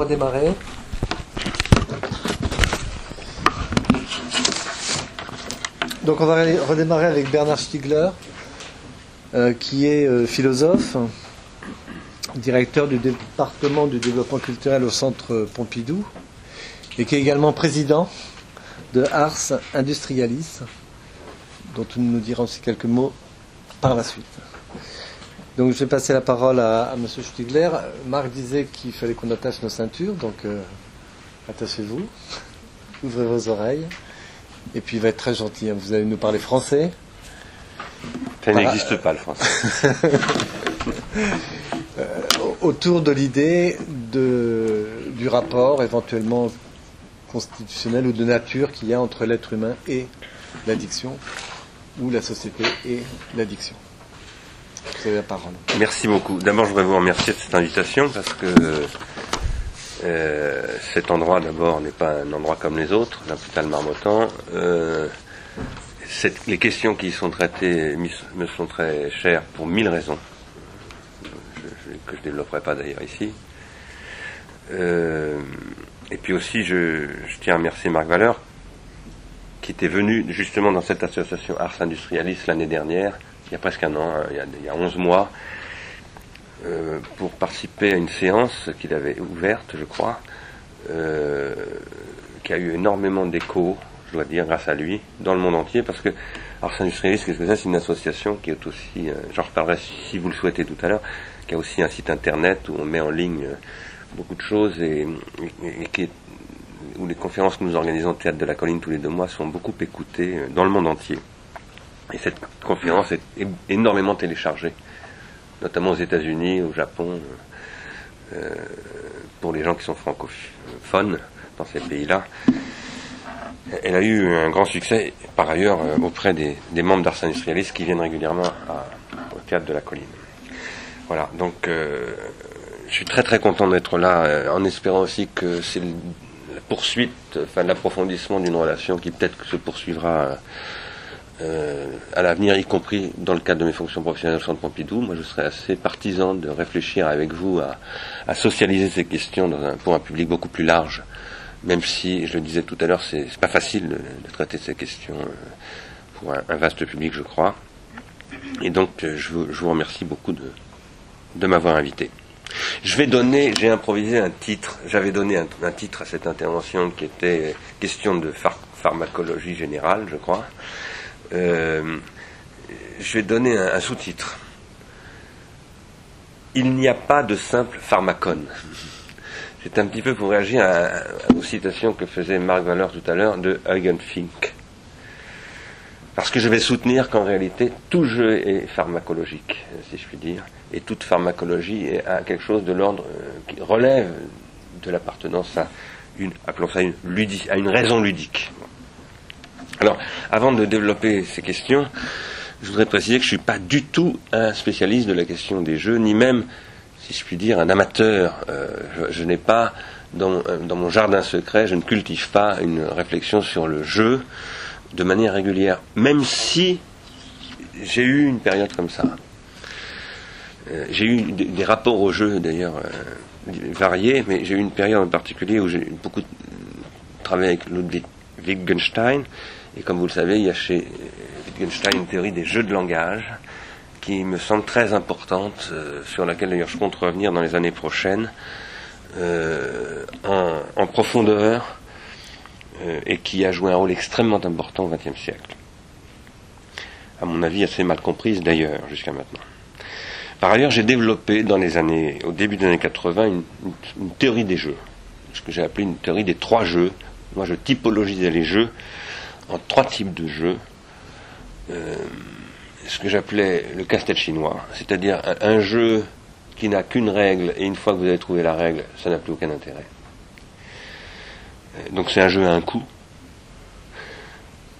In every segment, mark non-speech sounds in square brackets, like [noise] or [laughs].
redémarrer. Donc on va redémarrer avec Bernard Stiegler, euh, qui est euh, philosophe, directeur du département du développement culturel au Centre Pompidou, et qui est également président de Ars Industrialis, dont nous nous dirons aussi quelques mots par la suite. Donc je vais passer la parole à, M. Stiegler. Marc disait qu'il fallait qu'on attache nos ceintures, donc euh, attachez-vous, [laughs] ouvrez vos oreilles, et puis il va être très gentil. Hein. Vous allez nous parler français. Ça n'existe pas le français. [laughs] Euh, autour de l'idée du rapport éventuellement constitutionnel ou de nature qu'il y a entre l'être humain et l'addiction, ou la société et l'addiction. Merci beaucoup. D'abord, je voudrais vous remercier de cette invitation parce que euh, cet endroit, d'abord, n'est pas un endroit comme les autres, l'hôpital Marmottan. Euh, les questions qui y sont traitées me sont très chères pour mille raisons, que je ne développerai pas d'ailleurs ici. Euh, et puis aussi, je, tiens à remercier Marc Valeur, qui était venu justement dans cette association Ars Industrialis l'année dernière, il y a presque un an, hein, il, y a, 11 mois, euh, pour participer à une séance qu'il avait ouverte, je crois, euh, qui a eu énormément d'écho, je dois dire, grâce à lui, dans le monde entier, parce que Ars Industrialis, qu'est-ce que c'est C'est une association qui est aussi, euh, j'en reparlerai si vous le souhaitez tout à l'heure, qui a aussi un site internet où on met en ligne beaucoup de choses et, où les conférences que nous organisons au Théâtre de la Colline tous les deux mois sont beaucoup écoutées dans le monde entier. Et cette conférence est énormément téléchargée, notamment aux États-Unis, au Japon, euh, pour les gens qui sont francophones dans ces pays-là. Elle a eu un grand succès, par ailleurs, euh, auprès des, membres d'Ars Industrialis qui viennent régulièrement au théâtre de la colline. Voilà, donc euh, je suis très très content d'être là, en espérant aussi que c'est la poursuite, enfin l'approfondissement d'une relation qui peut-être se poursuivra à l'avenir, y compris dans le cadre de mes fonctions professionnelles au Centre Pompidou. Moi, je serais assez partisan de réfléchir avec vous à, socialiser ces questions pour un public beaucoup plus large, même si, je le disais tout à l'heure, c'est pas facile de, traiter ces questions euh, pour un, vaste public, je crois. Et donc, euh, je vous, remercie beaucoup de, de m'avoir invité. Je vais donner, j'ai improvisé un titre, j'avais donné un, titre à cette intervention qui était question de pharmacologie générale, je crois. Euh, je vais donner un, sous-titre. Il n'y a pas de simple pharmacone. C'est un petit peu pour réagir aux citations que faisait Marc Valeur tout à l'heure de Eugen Fink. Parce que je vais soutenir qu'en réalité, tout jeu est pharmacologique, si je puis dire, et toute pharmacologie est à quelque chose de l'ordre euh, qui relève de l'appartenance à une, une, à une raison ludique. Alors, avant de développer ces questions, je voudrais préciser que je ne suis pas du tout un spécialiste de la question des jeux, ni même, si je puis dire, un amateur. Euh, je, n'ai pas, dans, euh, dans, mon jardin secret, je ne cultive pas une réflexion sur le jeu de manière régulière, même si j'ai eu une période comme ça. Euh, j'ai eu des, rapports au jeu, d'ailleurs, variés, mais j'ai eu une période en particulier où j'ai beaucoup travaillé avec Ludwig Wittgenstein, et comme vous le savez, il y a chez Wittgenstein une théorie des jeux de langage qui me semble très importante, euh, sur laquelle d'ailleurs je compte revenir dans les années prochaines, euh, en, profondeur, euh, et qui a joué un rôle extrêmement important au XXe siècle. À mon avis, assez mal comprise d'ailleurs jusqu'à maintenant. Par ailleurs, j'ai développé dans les années, au début des années 80, une, une théorie des jeux, ce que j'ai appelé une théorie des trois jeux. Moi, je typologisais les jeux en trois types de jeux. Euh, ce que j'appelais le casse-tête chinois, c'est-à-dire un, jeu qui n'a qu'une règle, et une fois que vous avez trouvé la règle, ça n'a plus aucun intérêt. Euh, donc c'est un jeu à un coup.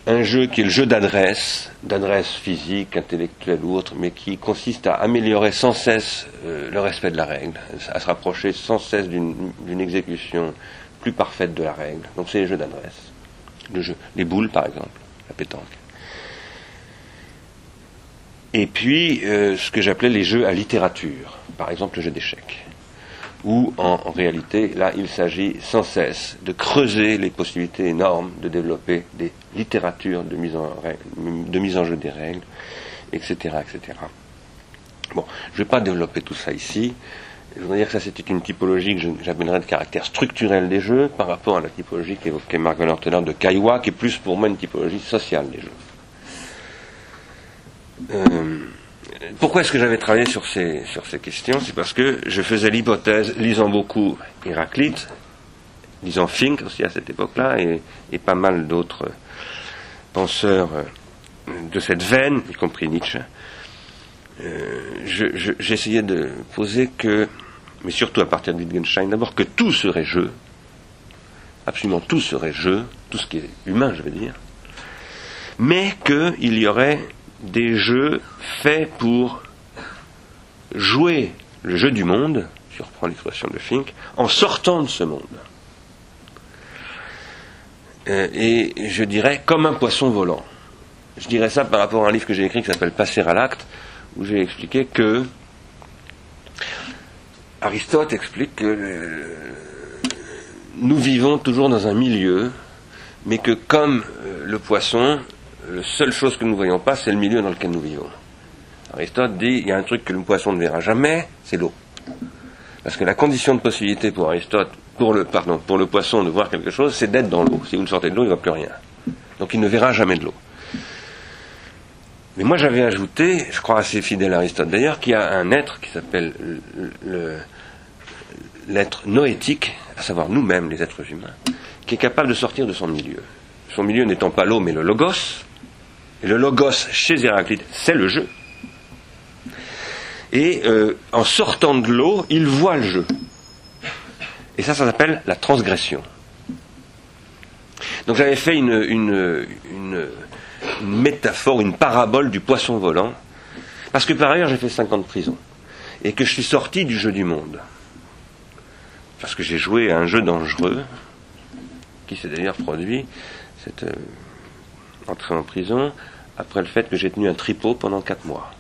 Un jeu qui est le jeu d'adresse, d'adresse physique, intellectuelle ou autre, mais qui consiste à améliorer sans cesse euh, le respect de la règle, à se rapprocher sans cesse d'une exécution plus parfaite de la règle. Donc c'est les jeux d'adresse les boules par exemple, la pétanque. Et puis, euh, ce que j'appelais les jeux à littérature, par exemple le jeu d'échecs. où en, réalité, là, il s'agit sans cesse de creuser les possibilités énormes de développer des littératures de mise en, de mise en jeu des règles, etc., etc. Bon, je ne vais pas développer tout ça ici. Je voudrais dire que ça, c'était une typologie que j'appellerais de caractère structurel des jeux par rapport à la typologie qu'évoquait Marc Valor de Kaiwa, qui est plus pour moi une typologie sociale des jeux. Euh, pourquoi est-ce que j'avais travaillé sur ces, sur ces questions? C'est parce que je faisais l'hypothèse, lisant beaucoup Héraclite, lisant Fink aussi à cette époque-là, et, pas mal d'autres penseurs euh, de cette veine, y compris Nietzsche, euh, j'essayais de poser que, mais surtout à partir de Wittgenstein, d'abord que tout serait jeu, absolument tout serait jeu, tout ce qui est humain, je veux dire, mais qu'il y aurait des jeux faits pour jouer le jeu du monde, je reprends l'expression de Fink, en sortant de ce monde. Euh, et je dirais comme un poisson volant. Je dirais ça par rapport à un livre que j'ai écrit qui s'appelle Passer à l'acte, où j'ai expliqué que Aristote explique que euh, nous vivons toujours dans un milieu, mais que comme euh, le poisson, la seule chose que nous ne voyons pas, c'est le milieu dans lequel nous vivons. Aristote dit il y a un truc que le poisson ne verra jamais, c'est l'eau. Parce que la condition de possibilité pour Aristote, pour le, pardon, pour le poisson de voir quelque chose, c'est d'être dans l'eau. Si vous le sortez de l'eau, il ne voit plus rien. Donc il ne verra jamais de l'eau. Mais moi j'avais ajouté, je crois assez fidèle à Aristote d'ailleurs, qu'il y a un être qui s'appelle l'être noétique, à savoir nous-mêmes, les êtres humains, qui est capable de sortir de son milieu. Son milieu n'étant pas l'eau, mais le logos, et le logos chez Héraclite, c'est le jeu. Et euh, en sortant de l'eau, il voit le jeu. Et ça, ça s'appelle la transgression. Donc j'avais fait une, une, une, métaphore, une parabole du poisson volant, parce que par ailleurs j'ai fait 5 ans de prison, et que je suis sorti du jeu du monde. Parce que j'ai joué à un jeu dangereux, qui s'est d'ailleurs produit, cette euh, entrée en prison, après le fait que j'ai tenu un tripot pendant quatre mois.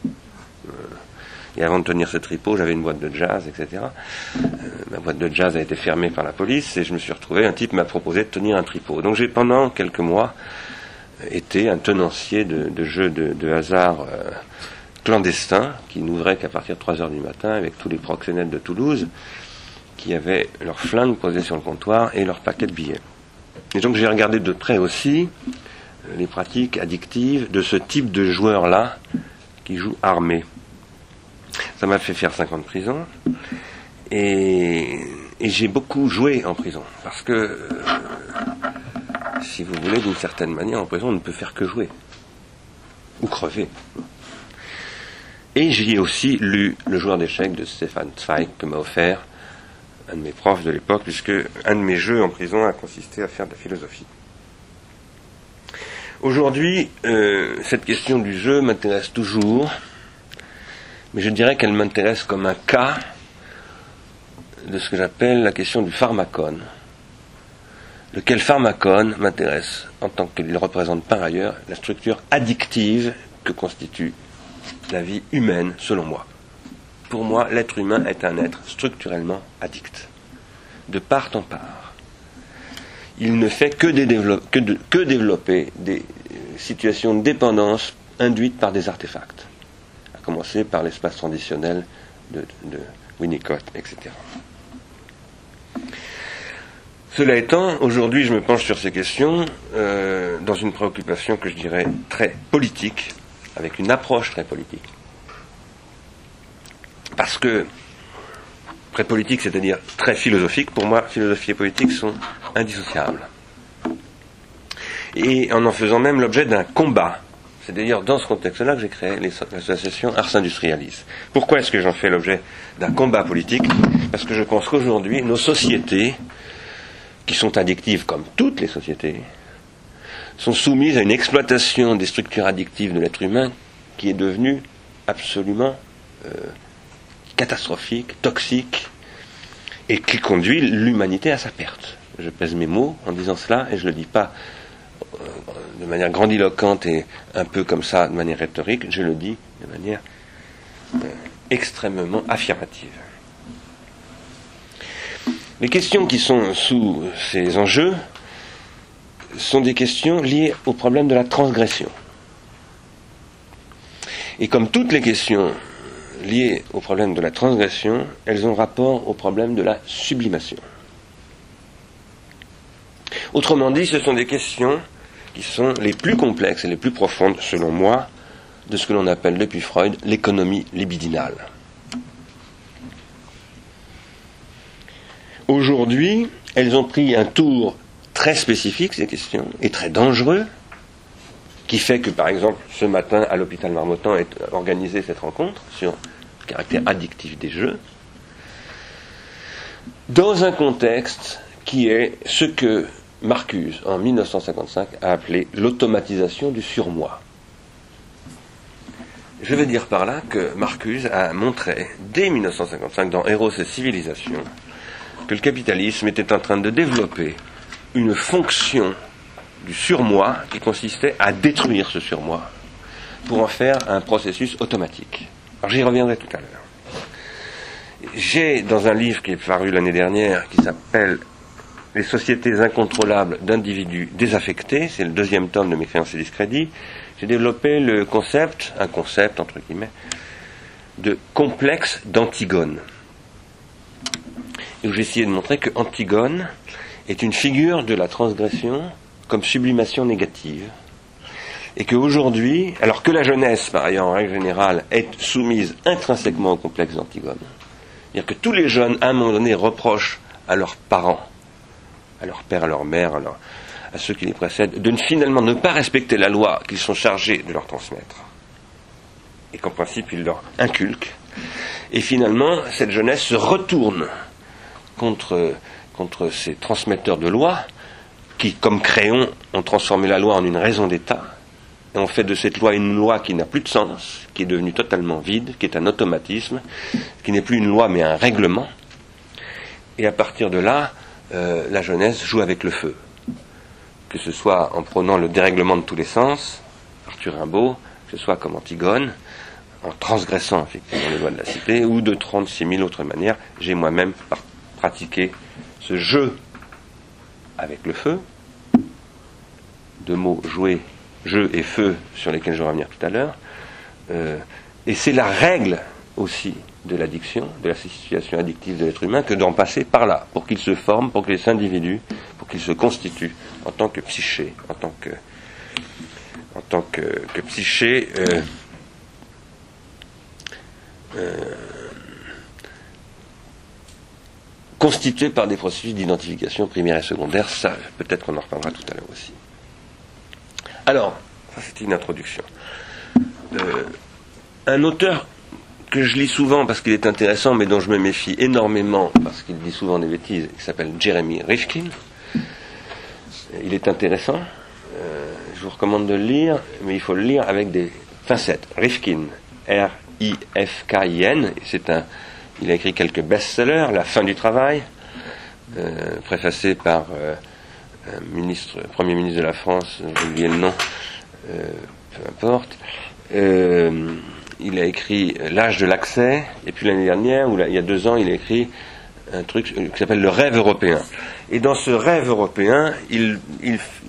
Euh, et avant de tenir ce tripot, j'avais une boîte de jazz, etc. Euh, ma boîte de jazz a été fermée par la police et je me suis retrouvé, un type m'a proposé de tenir un tripot. Donc j'ai pendant quelques mois été un tenancier de, jeux de, hasard euh, clandestins qui n'ouvraient qu'à partir de 3 heures du matin avec tous les proxénètes de Toulouse qui avaient leurs flingues posées sur le comptoir et leurs paquets de billets. Et donc j'ai regardé de près aussi les pratiques addictives de ce type de joueur-là qui joue armé. Ça m'a fait faire 5 ans de prison. Et, j'ai beaucoup joué en prison. Parce que, euh, si vous voulez, d'une certaine manière, en prison, on ne peut faire que jouer. Ou crever. Et j'ai aussi lu Le joueur d'échecs de Stéphane Zweig que m'a offert un de mes profs de l'époque, puisque un de mes jeux en prison a consisté à faire de la philosophie. Aujourd'hui, euh, cette question du jeu m'intéresse toujours, mais je dirais qu'elle m'intéresse comme un cas de ce que j'appelle la question du pharmacone. Lequel pharmacone m'intéresse en tant qu'il représente par ailleurs la structure addictive que constitue la vie humaine, selon moi. Pour moi, l'être humain est un être structurellement addict, de part en part il ne fait que, développer des situations de dépendance induites par des artefacts, à commencer par l'espace traditionnel de, Winnicott, etc. Cela étant, aujourd'hui je me penche sur ces questions euh, dans une préoccupation que je dirais très politique, avec une approche très politique. Parce que très politique, c'est-à-dire très philosophique, pour moi, philosophie et politique sont indissociables. Et en en faisant même l'objet d'un combat. C'est d'ailleurs dans ce contexte-là que j'ai créé l'association Ars Industrialis. Pourquoi est-ce que j'en fais l'objet d'un combat politique? Parce que je pense qu'aujourd'hui, nos sociétés, qui sont addictives comme toutes les sociétés, sont soumises à une exploitation des structures addictives de l'être humain qui est devenue absolument euh, catastrophique, toxique, et qui conduit l'humanité à sa perte. Je pèse mes mots en disant cela, et je ne le dis pas euh, de manière grandiloquente et un peu comme ça, de manière rhétorique, je le dis de manière euh, extrêmement affirmative. Les questions qui sont sous ces enjeux sont des questions liées au problème de la transgression. Et comme toutes les questions liées au problème de la transgression, elles ont rapport au problème de la sublimation. Autrement dit, ce sont des questions qui sont les plus complexes et les plus profondes, selon moi, de ce que l'on appelle depuis Freud l'économie libidinale. Aujourd'hui, elles ont pris un tour très spécifique, ces questions, et très dangereux, qui fait que, par exemple, ce matin, à l'hôpital Marmottan, est organisée cette rencontre sur le caractère addictif des jeux, dans un contexte qui est ce que Marcuse, en 1955, a appelé l'automatisation du surmoi. Je veux dire par là que Marcuse a montré, dès 1955, dans Héros et Civilisation, que le capitalisme était en train de développer une fonction du surmoi qui consistait à détruire ce surmoi pour en faire un processus automatique. Alors j'y reviendrai tout à l'heure. J'ai, dans un livre qui est paru l'année dernière, qui s'appelle les sociétés incontrôlables d'individus désaffectés, c'est le deuxième tome de mes créances et discrédits, j'ai développé le concept, un concept entre guillemets, de complexe d'Antigone. Où essayé de montrer que Antigone est une figure de la transgression comme sublimation négative. Et qu'aujourd'hui, alors que la jeunesse, par ailleurs, en règle générale, est soumise intrinsèquement au complexe d'Antigone, c'est-à-dire que tous les jeunes, à un moment donné, reprochent à leurs parents à leur père, à leur mère, à, ceux qui les précèdent, de finalement ne pas respecter la loi qu'ils sont chargés de leur transmettre. Et qu'en principe, ils leur inculquent. Et finalement, cette jeunesse se retourne contre, ces transmetteurs de loi qui, comme Créon, ont transformé la loi en une raison d'État et ont fait de cette loi une loi qui n'a plus de sens, qui est devenue totalement vide, qui est un automatisme, qui n'est plus une loi mais un règlement. Et à partir de là, euh, la jeunesse joue avec le feu. Que ce soit en prenant le dérèglement de tous les sens, Arthur Rimbaud, que ce soit comme Antigone, en transgressant effectivement les lois de la cité, ou de 36 000 autres manières. J'ai moi-même pratiqué ce jeu avec le feu, deux mots jouer, jeu et feu, sur lesquels je vais revenir tout à l'heure. Euh, et c'est la règle aussi de l'addiction, de la situation addictive de l'être humain, que d'en passer par là, pour qu'il se forme, pour que les individus, pour qu'ils se constituent en tant que psyché, en tant que, que, psyché euh, euh, constitué par des processus d'identification primaire et secondaire. Ça, peut-être qu'on en reparlera tout à l'heure aussi. Alors, ça c'était une introduction. Euh, un auteur que je lis souvent parce qu'il est intéressant, mais dont je me méfie énormément parce qu'il dit souvent des bêtises, qui s'appelle Jeremy Rifkin. Il est intéressant. Euh, je vous recommande de le lire, mais il faut le lire avec des facettes. Rifkin, R-I-F-K-I-N. C'est un, il a écrit quelques best-sellers, La fin du travail, euh, préfacé par euh, un ministre, premier ministre de la France, j'ai oublié le nom, peu importe il a écrit L'âge de l'accès, et puis l'année dernière, ou il y a deux ans, il a écrit un truc qui s'appelle Le rêve européen. Et dans ce rêve européen, il,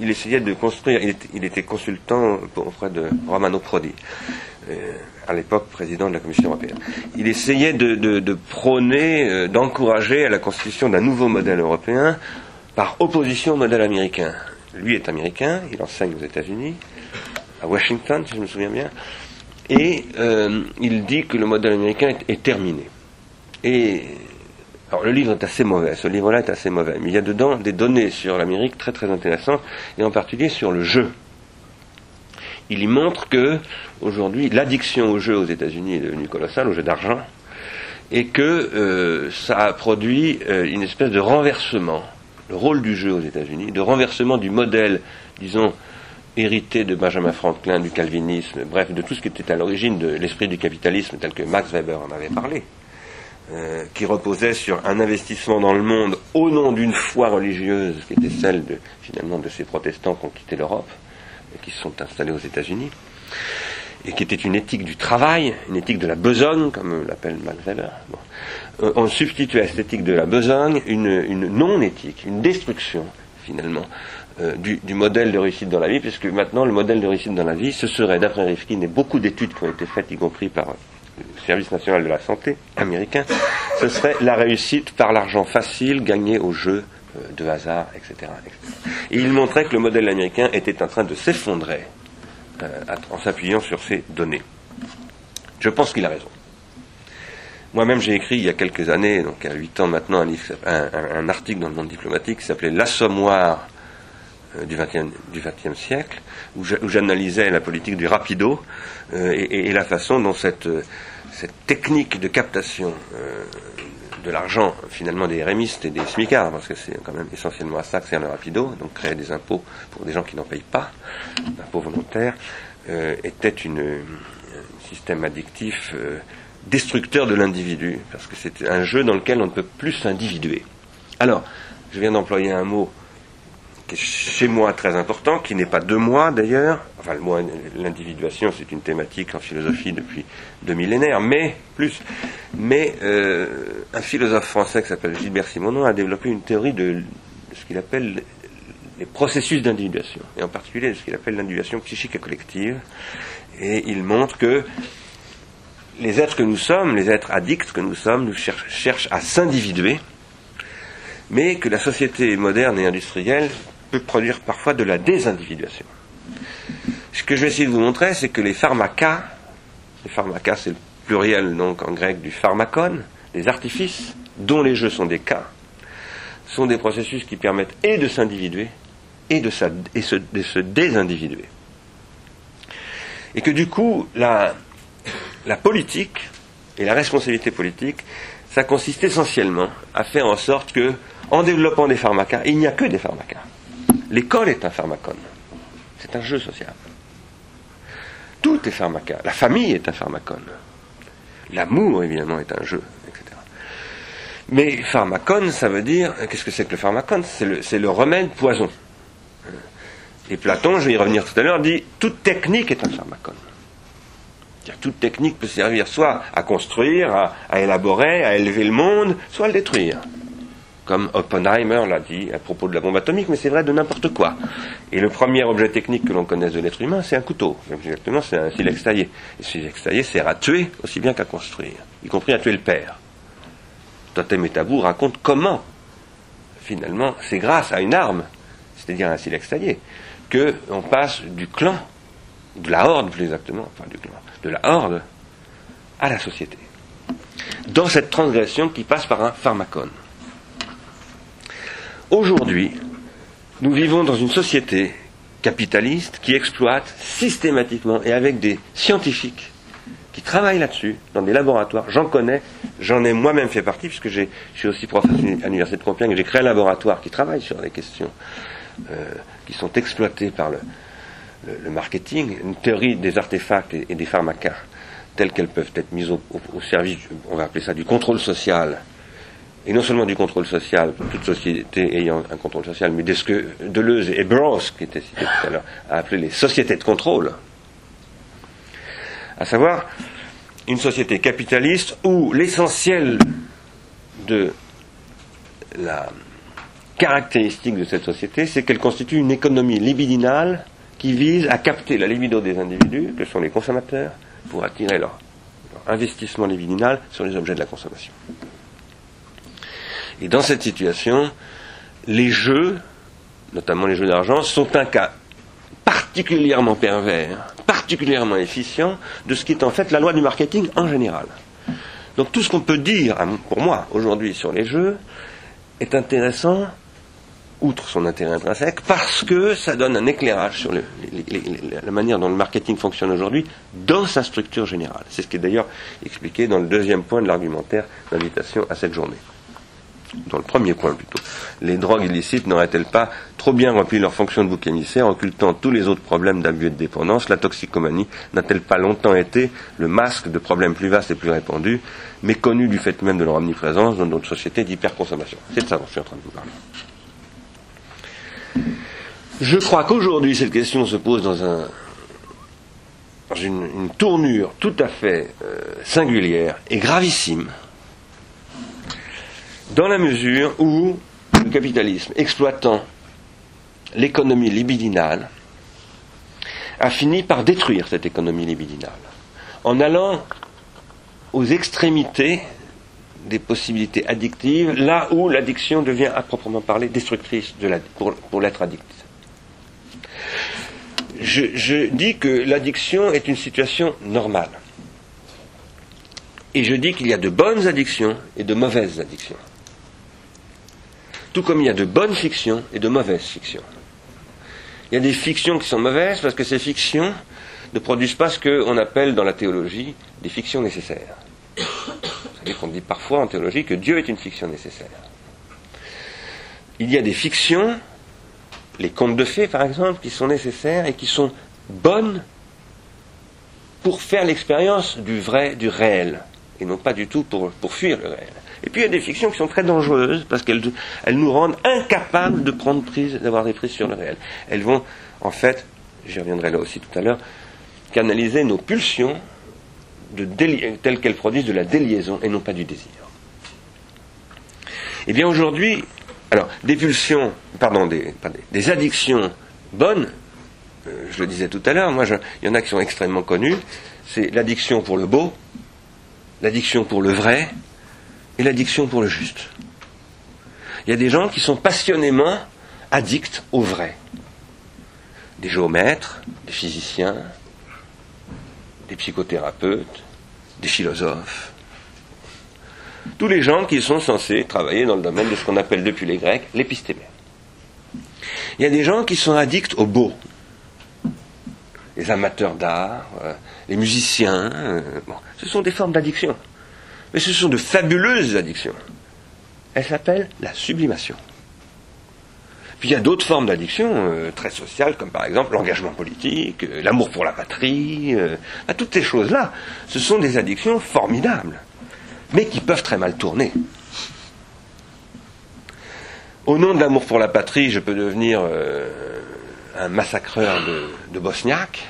essayait de construire, il était, consultant auprès de Romano Prodi, euh, à l'époque président de la Commission européenne. Il essayait de, prôner, euh, d'encourager à la constitution d'un nouveau modèle européen par opposition au modèle américain. Lui est américain, il enseigne aux États-Unis, à Washington, si je me souviens bien et euh, il dit que le modèle américain est, terminé. Et alors le livre est assez mauvais, ce livre-là est assez mauvais, mais il y a dedans des données sur l'Amérique très très intéressantes, et en particulier sur le jeu. Il y montre que aujourd'hui l'addiction au jeu aux États-Unis est devenue colossale, au jeu d'argent, et que euh, ça a produit euh, une espèce de renversement, le rôle du jeu aux États-Unis, de renversement du modèle, disons, hérité de Benjamin Franklin, du calvinisme, bref, de tout ce qui était à l'origine de l'esprit du capitalisme tel que Max Weber en avait parlé, euh, qui reposait sur un investissement dans le monde au nom d'une foi religieuse qui était celle de, finalement de ces protestants qui ont quitté l'Europe qui se sont installés aux États-Unis. et qui était une éthique du travail, une éthique de la besogne, comme l'appelle Max Weber, bon. on substituait à cette éthique de la besogne une, une non-éthique, une destruction, finalement, euh, du, du, modèle de réussite dans la vie, puisque maintenant le modèle de réussite dans la vie, ce serait, d'après Rifkin, et beaucoup d'études qui ont été faites, y compris par le Service national de la santé américain, ce serait la réussite par l'argent facile gagné au jeu euh, de hasard, etc. Et il montrait que le modèle américain était en train de s'effondrer euh, en s'appuyant sur ces données. Je pense qu'il a raison. Moi-même, j'ai écrit il y a quelques années, donc à 8 ans maintenant, un, article dans le monde diplomatique qui s'appelait L'assommoir euh, du XXe siècle, où j'analysais la politique du rapido euh, et, la façon dont cette, technique de captation de l'argent finalement des rémistes et des smicards, parce que c'est quand même essentiellement à ça que sert le rapido, donc créer des impôts pour des gens qui n'en payent pas, impôts volontaires, euh, était un système addictif euh, destructeur de l'individu, parce que c'est un jeu dans lequel on ne peut plus s'individuer. Alors, je viens d'employer un mot qui est chez moi très important, qui n'est pas de moi d'ailleurs. Enfin, l'individuation, c'est une thématique en philosophie depuis deux millénaires, mais plus. Mais euh, un philosophe français qui s'appelle Gilbert Simonon a développé une théorie de, ce qu'il appelle les processus d'individuation, et en particulier de ce qu'il appelle l'individuation psychique et collective. Et il montre que les êtres que nous sommes, les êtres addicts que nous sommes, nous cherchent à s'individuer, mais que la société moderne et industrielle peut produire parfois de la désindividuation. Ce que je vais essayer de vous montrer, c'est que les pharmacas, les pharmacas c'est le pluriel donc en grec du pharmacon, les artifices, dont les jeux sont des cas, sont des processus qui permettent et de s'individuer et de, se désindividuer. Et que du coup, la, la politique et la responsabilité politique, ça consiste essentiellement à faire en sorte que, en développant des pharmacas, il n'y a que des pharmacas. L'école est un pharmacone. C'est un jeu social. Tout est pharmaca. La famille est un pharmacone. L'amour, évidemment, est un jeu, etc. Mais pharmacone, ça veut dire, qu'est-ce que c'est que le pharmacone? C'est le, remède poison. Et Platon, je vais y revenir tout à l'heure, dit toute technique est un pharmacone. Toute technique peut servir soit à construire, à élaborer, à élever le monde, soit à le détruire comme Oppenheimer l'a dit à propos de la bombe atomique, mais c'est vrai de n'importe quoi. Et le premier objet technique que l'on connaisse de l'être humain, c'est un couteau. Exactement, c'est un silex taillé. Et ce silex taillé sert à tuer aussi bien qu'à construire, y compris à tuer le père. Totem et Tabou raconte comment, finalement, c'est grâce à une arme, c'est-à-dire un silex taillé, que on passe du clan, de la horde plus exactement, enfin du clan, de la horde à la société. Dans cette transgression qui passe par un pharmacone. Aujourd'hui, nous vivons dans une société capitaliste qui exploite systématiquement et avec des scientifiques qui travaillent là-dessus, dans des laboratoires. J'en connais, j'en ai moi-même fait partie, puisque je suis aussi professeur à l'Université de Compiègne, j'ai créé un laboratoire qui travaille sur les questions euh, qui sont exploitées par le, marketing, une théorie des artefacts et, des pharmacas telles qu'elles peuvent être mises au service, on va appeler ça du contrôle social et non seulement du contrôle social, toute société ayant un contrôle social, mais de ce que Deleuze et Bros, qui étaient cités tout à l'heure, a appelé les sociétés de contrôle. À savoir, une société capitaliste où l'essentiel de la caractéristique de cette société, c'est qu'elle constitue une économie libidinale qui vise à capter la libido des individus, que sont les consommateurs, pour attirer leur investissement libidinal sur les objets de la consommation. Et dans cette situation, les jeux, notamment les jeux d'argent, sont un cas particulièrement pervers, particulièrement efficient de ce qui est en fait la loi du marketing en général. Donc tout ce qu'on peut dire, pour moi, aujourd'hui sur les jeux, est intéressant, outre son intérêt intrinsèque, parce que ça donne un éclairage sur la manière dont le marketing fonctionne aujourd'hui dans sa structure générale. C'est ce qui est d'ailleurs expliqué dans le deuxième point de l'argumentaire d'invitation à cette journée dans le premier point plutôt, les drogues illicites n'auraient-elles pas trop bien rempli leur fonction de bouc émissaire, occultant tous les autres problèmes d'abus et de dépendance? La toxicomanie n'a-t-elle pas longtemps été le masque de problèmes plus vastes et plus répandus, méconnus du fait même de leur omniprésence dans notre société d'hyperconsommation? C'est de ça dont je suis en train de vous parler. Je crois qu'aujourd'hui, cette question se pose dans, un, dans une, une tournure tout à fait euh, singulière et gravissime dans la mesure où le capitalisme exploitant l'économie libidinale a fini par détruire cette économie libidinale en allant aux extrémités des possibilités addictives, là où l'addiction devient à proprement parler destructrice pour, l'être addict. Je dis que l'addiction est une situation normale. Et je dis qu'il y a de bonnes addictions et de mauvaises addictions. Tout comme il y a de bonnes fictions et de mauvaises fictions. Il y a des fictions qui sont mauvaises parce que ces fictions ne produisent pas ce qu'on appelle dans la théologie des fictions nécessaires. C'est-à-dire qu'on dit parfois en théologie que Dieu est une fiction nécessaire. Il y a des fictions, les contes de fées par exemple, qui sont nécessaires et qui sont bonnes pour faire l'expérience du vrai, du réel, et non pas du tout pour, pour fuir le réel. Et puis il y a des fictions qui sont très dangereuses parce qu'elles elles nous rendent incapables de prendre prise, d'avoir des prises sur le réel. Elles vont, en fait, j'y reviendrai là aussi tout à l'heure, canaliser nos pulsions de telles qu'elles produisent de la déliaison et non pas du désir. Eh bien aujourd'hui, alors des pulsions, pardon, des, addictions bonnes, euh, je le disais tout à l'heure, moi il y en a qui sont extrêmement connues, c'est l'addiction pour le beau, l'addiction pour le vrai l'addiction pour le juste. Il y a des gens qui sont passionnément addicts au vrai. Des géomètres, des physiciens, des psychothérapeutes, des philosophes, tous les gens qui sont censés travailler dans le domaine de ce qu'on appelle depuis les Grecs l'épistémé. Il y a des gens qui sont addicts au beau, les amateurs d'art, euh, les musiciens, euh, ce sont des formes d'addiction. Mais ce sont de fabuleuses addictions. Elles s'appellent la sublimation. Puis il y a d'autres formes d'addiction euh, très sociales, comme par exemple l'engagement politique, euh, l'amour pour la patrie, euh, toutes ces choses-là. Ce sont des addictions formidables, mais qui peuvent très mal tourner. Au nom de l'amour pour la patrie, je peux devenir un massacreur de, de Bosniaque.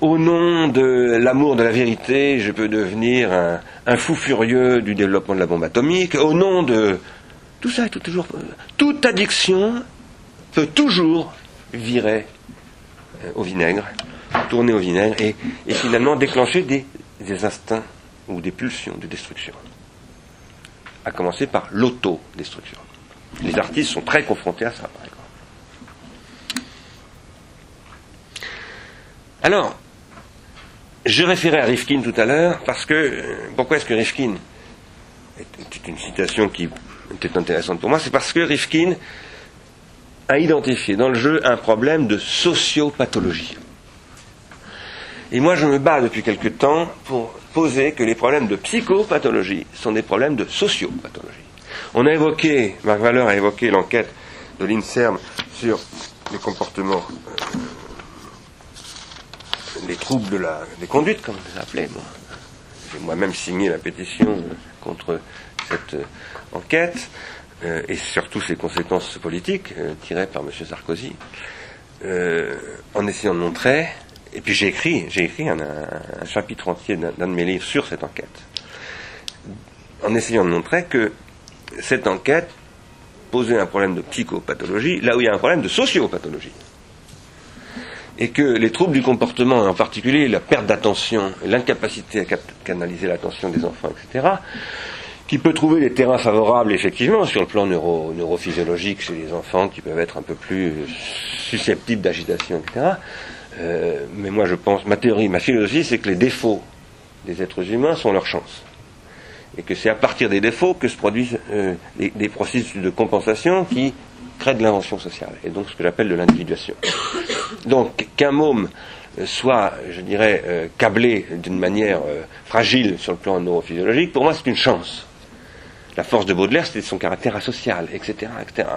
Au nom de l'amour de la vérité, je peux devenir un, un fou furieux du développement de la bombe atomique. Au nom de tout ça est toujours. Toute addiction peut toujours virer euh, au vinaigre, tourner au vinaigre et, finalement déclencher des, instincts ou des pulsions de destruction. À commencer par l'autodestruction. Les artistes sont très confrontés à ça, par exemple. Alors, je référais à Rifkin tout à l'heure parce que euh, pourquoi est-ce que Rifkin est une citation qui était intéressante pour moi, c'est parce que Rifkin a identifié dans le jeu un problème de sociopathologie. Et moi, je me bats depuis quelque temps pour poser que les problèmes de psychopathologie sont des problèmes de sociopathologie. On a évoqué, Marc Valeur a évoqué l'enquête de l'INSERM sur les comportements, euh, les troubles de la, des conduites, comme on les appelait. J'ai moi-même signé la pétition contre cette euh, enquête, euh, et surtout ses conséquences politiques euh, tirées par M. Sarkozy, en essayant de montrer, et puis j'ai écrit, j'ai écrit un, chapitre entier d'un de mes livres sur cette enquête, en essayant de montrer que cette enquête posait un problème de psychopathologie là où il y a un problème de sociopathologie et que les troubles du comportement, en particulier la perte d'attention, l'incapacité à canaliser l'attention des enfants, etc., qui peut trouver des terrains favorables effectivement sur le plan neuro, neurophysiologique chez les enfants qui peuvent être un peu plus susceptibles d'agitation, etc. Euh, mais moi je pense, ma théorie, ma philosophie, c'est que les défauts des êtres humains sont leur chance. Et que c'est à partir des défauts que se produisent euh, des, processus de compensation qui créent de l'invention sociale. Et donc ce que j'appelle de l'individuation. Donc qu'un môme soit, je dirais, euh, câblé d'une manière fragile sur le plan neurophysiologique, pour moi c'est une chance. La force de Baudelaire, c'était son caractère asocial, etc., etc.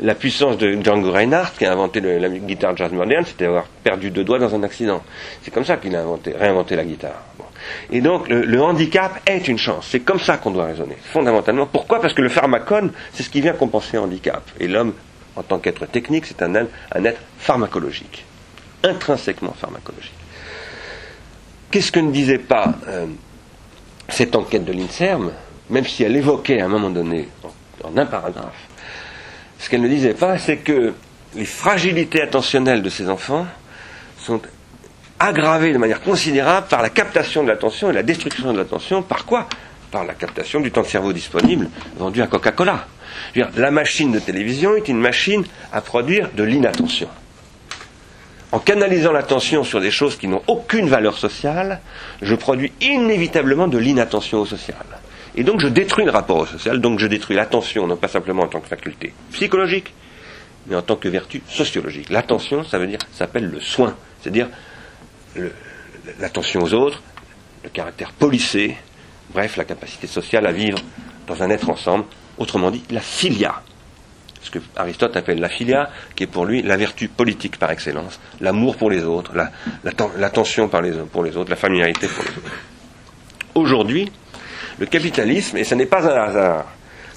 La puissance de Django Reinhardt, qui a inventé la guitare jazz moderne, c'était d'avoir perdu deux doigts dans un accident. C'est comme ça qu'il a inventé, réinventé la guitare. Et donc, le, handicap est une chance. C'est comme ça qu'on doit raisonner, fondamentalement. Pourquoi? Parce que le pharmacone, c'est ce qui vient compenser le handicap. Et l'homme, en tant qu'être technique, c'est un, être pharmacologique, intrinsèquement pharmacologique. Qu'est-ce que ne disait pas euh, cette enquête de l'INSERM, même si elle évoquait à un moment donné, en, en un paragraphe, ce qu'elle ne disait pas, c'est que les fragilités attentionnelles de ces enfants sont aggravées de manière considérable par la captation de l'attention et la destruction de l'attention. Par quoi? Par la captation du temps de cerveau disponible vendu à Coca-Cola. La machine de télévision est une machine à produire de l'inattention. En canalisant l'attention sur des choses qui n'ont aucune valeur sociale, je produis inévitablement de l'inattention au social. Et donc je détruis le rapport au social, donc je détruis l'attention, non pas simplement en tant que faculté psychologique, mais en tant que vertu sociologique. L'attention, ça veut dire, s'appelle le soin, c'est-à-dire l'attention aux autres, le caractère policé, bref, la capacité sociale à vivre dans un être ensemble, autrement dit, la filia. Ce que Aristote appelle la filia, qui est pour lui la vertu politique par excellence, l'amour pour les autres, l'attention pour les autres, la familiarité pour les autres. Aujourd'hui, le capitalisme, et ce n'est pas un hasard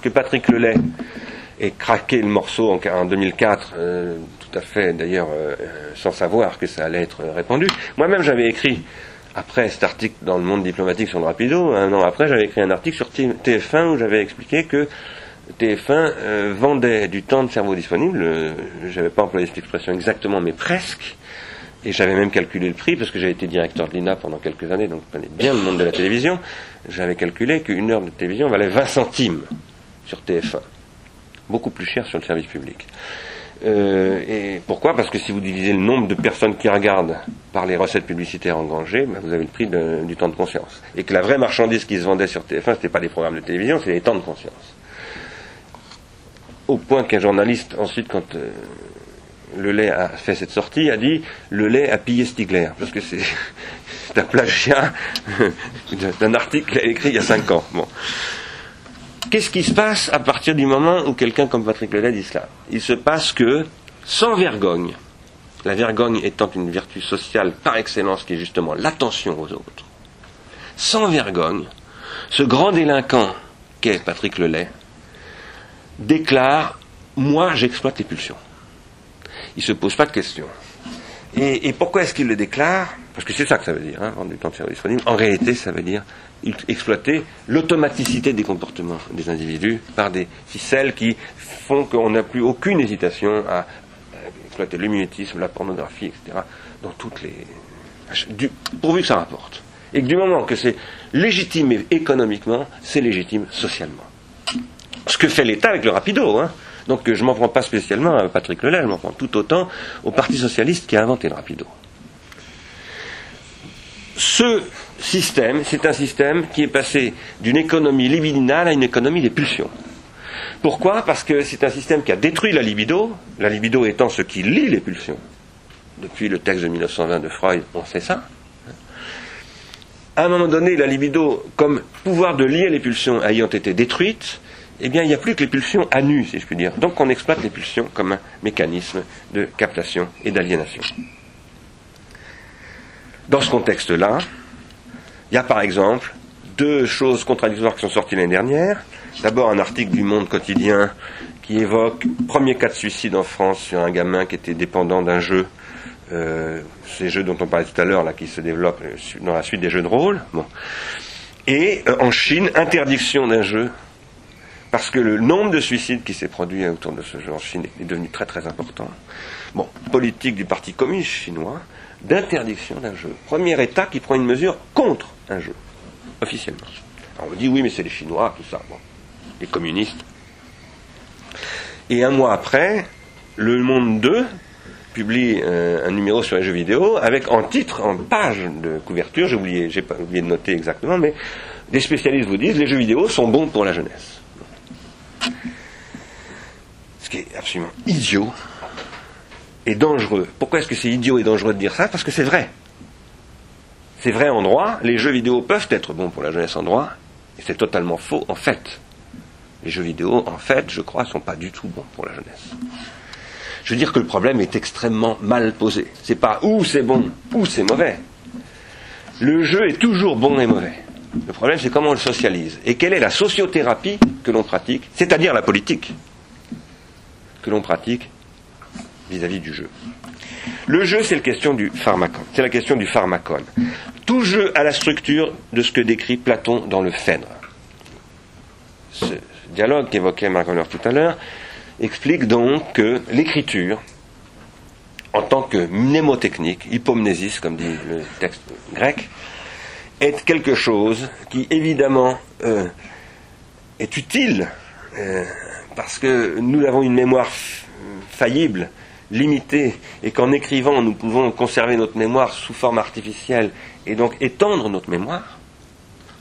que Patrick Lelay ait craqué le morceau en, 2004, euh, tout à fait d'ailleurs euh, sans savoir que ça allait être répandu. Moi-même j'avais écrit, après cet article dans le monde diplomatique sur le Rapido, un an après j'avais écrit un article sur TF1 où j'avais expliqué que TF1 euh, vendait du temps de cerveau disponible, je n'avais pas employé cette expression exactement, mais presque, et j'avais même calculé le prix, parce que j'avais été directeur de l'INA pendant quelques années, donc je connais bien le monde de la télévision. J'avais calculé qu'une heure de télévision valait 20 centimes sur TF1. Beaucoup plus cher sur le service public. Euh, et pourquoi? Parce que si vous divisez le nombre de personnes qui regardent par les recettes publicitaires engagées, ben vous avez le prix du temps de conscience. Et que la vraie marchandise qui se vendait sur TF1, ce n'était pas les programmes de télévision, c'était les temps de conscience. Au point qu'un journaliste, ensuite, quand euh, le lait a fait cette sortie, a dit le lait a pillé Stigler, parce que c'est [laughs] un plagiat [laughs] d'un article qu'il a écrit il y a cinq ans. Bon. Qu'est-ce qui se passe à partir du moment où quelqu'un comme Patrick Lelay dit cela? Il se passe que, sans vergogne, la vergogne étant une vertu sociale par excellence qui est justement l'attention aux autres, sans vergogne, ce grand délinquant qu'est Patrick Lelay déclare Moi j'exploite les pulsions il ne se pose pas de questions. Et, pourquoi est-ce qu'il le déclare? Parce que c'est ça que ça veut dire, hein, du temps de service. En réalité, ça veut dire exploiter l'automaticité des comportements des individus par des ficelles qui font qu'on n'a plus aucune hésitation à exploiter le mimétisme, la pornographie, etc. Dans toutes les. pourvu que ça rapporte. Et que du moment que c'est légitime économiquement, c'est légitime socialement. Ce que fait l'État avec le rapido, hein. Donc je m'en prends pas spécialement à Patrick Lelay, je m'en prends tout autant au Parti socialiste qui a inventé le rapido. Ce système, c'est un système qui est passé d'une économie libidinale à une économie des pulsions. Pourquoi? Parce que c'est un système qui a détruit la libido, la libido étant ce qui lie les pulsions. Depuis le texte de 1920 de Freud, on sait ça. À un moment donné, la libido, comme pouvoir de lier les pulsions ayant été détruite, eh bien, il n'y a plus que les pulsions à nu, si je puis dire. Donc, on exploite les pulsions comme un mécanisme de captation et d'aliénation. Dans ce contexte-là, il y a par exemple deux choses contradictoires qui sont sorties l'année dernière. D'abord, un article du Monde quotidien qui évoque premier cas de suicide en France sur un gamin qui était dépendant d'un jeu, euh, ces jeux dont on parlait tout à l'heure, là, qui se développent euh, dans la suite des jeux de rôle. Bon. Et euh, en Chine, interdiction d'un jeu parce que le nombre de suicides qui s'est produit autour de ce jeu en Chine est devenu très très important. Bon, politique du Parti communiste chinois d'interdiction d'un jeu. Premier État qui prend une mesure contre un jeu, officiellement. Alors on dit oui, mais c'est les Chinois, tout ça, bon, les communistes. Et un mois après, Le Monde 2 publie euh, un numéro sur les jeux vidéo avec en titre, en page de couverture, j'ai j'ai pas oublié de noter exactement, mais des spécialistes vous disent les jeux vidéo sont bons pour la jeunesse. Ce qui est absolument idiot et dangereux. Pourquoi est-ce que c'est idiot et dangereux de dire ça? Parce que c'est vrai. C'est vrai en droit, les jeux vidéo peuvent être bons pour la jeunesse en droit, et c'est totalement faux en fait. Les jeux vidéo, en fait, je crois, sont pas du tout bons pour la jeunesse. Je veux dire que le problème est extrêmement mal posé. C'est pas où c'est bon, où c'est mauvais. Le jeu est toujours bon et mauvais. Le problème, c'est comment on le socialise. Et quelle est la sociothérapie que l'on pratique, c'est-à-dire la politique que l'on pratique vis-à-vis du jeu? Le jeu, c'est la question du pharmacone. C'est la question du pharmacone. Tout jeu a la structure de ce que décrit Platon dans le Phèdre. Ce dialogue qu'évoquait Marc tout à l'heure explique donc que l'écriture, en tant que mnémotechnique, hypomnésis, comme dit le texte grec, est quelque chose qui évidemment euh, est utile euh, parce que nous avons une mémoire faillible, limitée, et qu'en écrivant nous pouvons conserver notre mémoire sous forme artificielle et donc étendre notre mémoire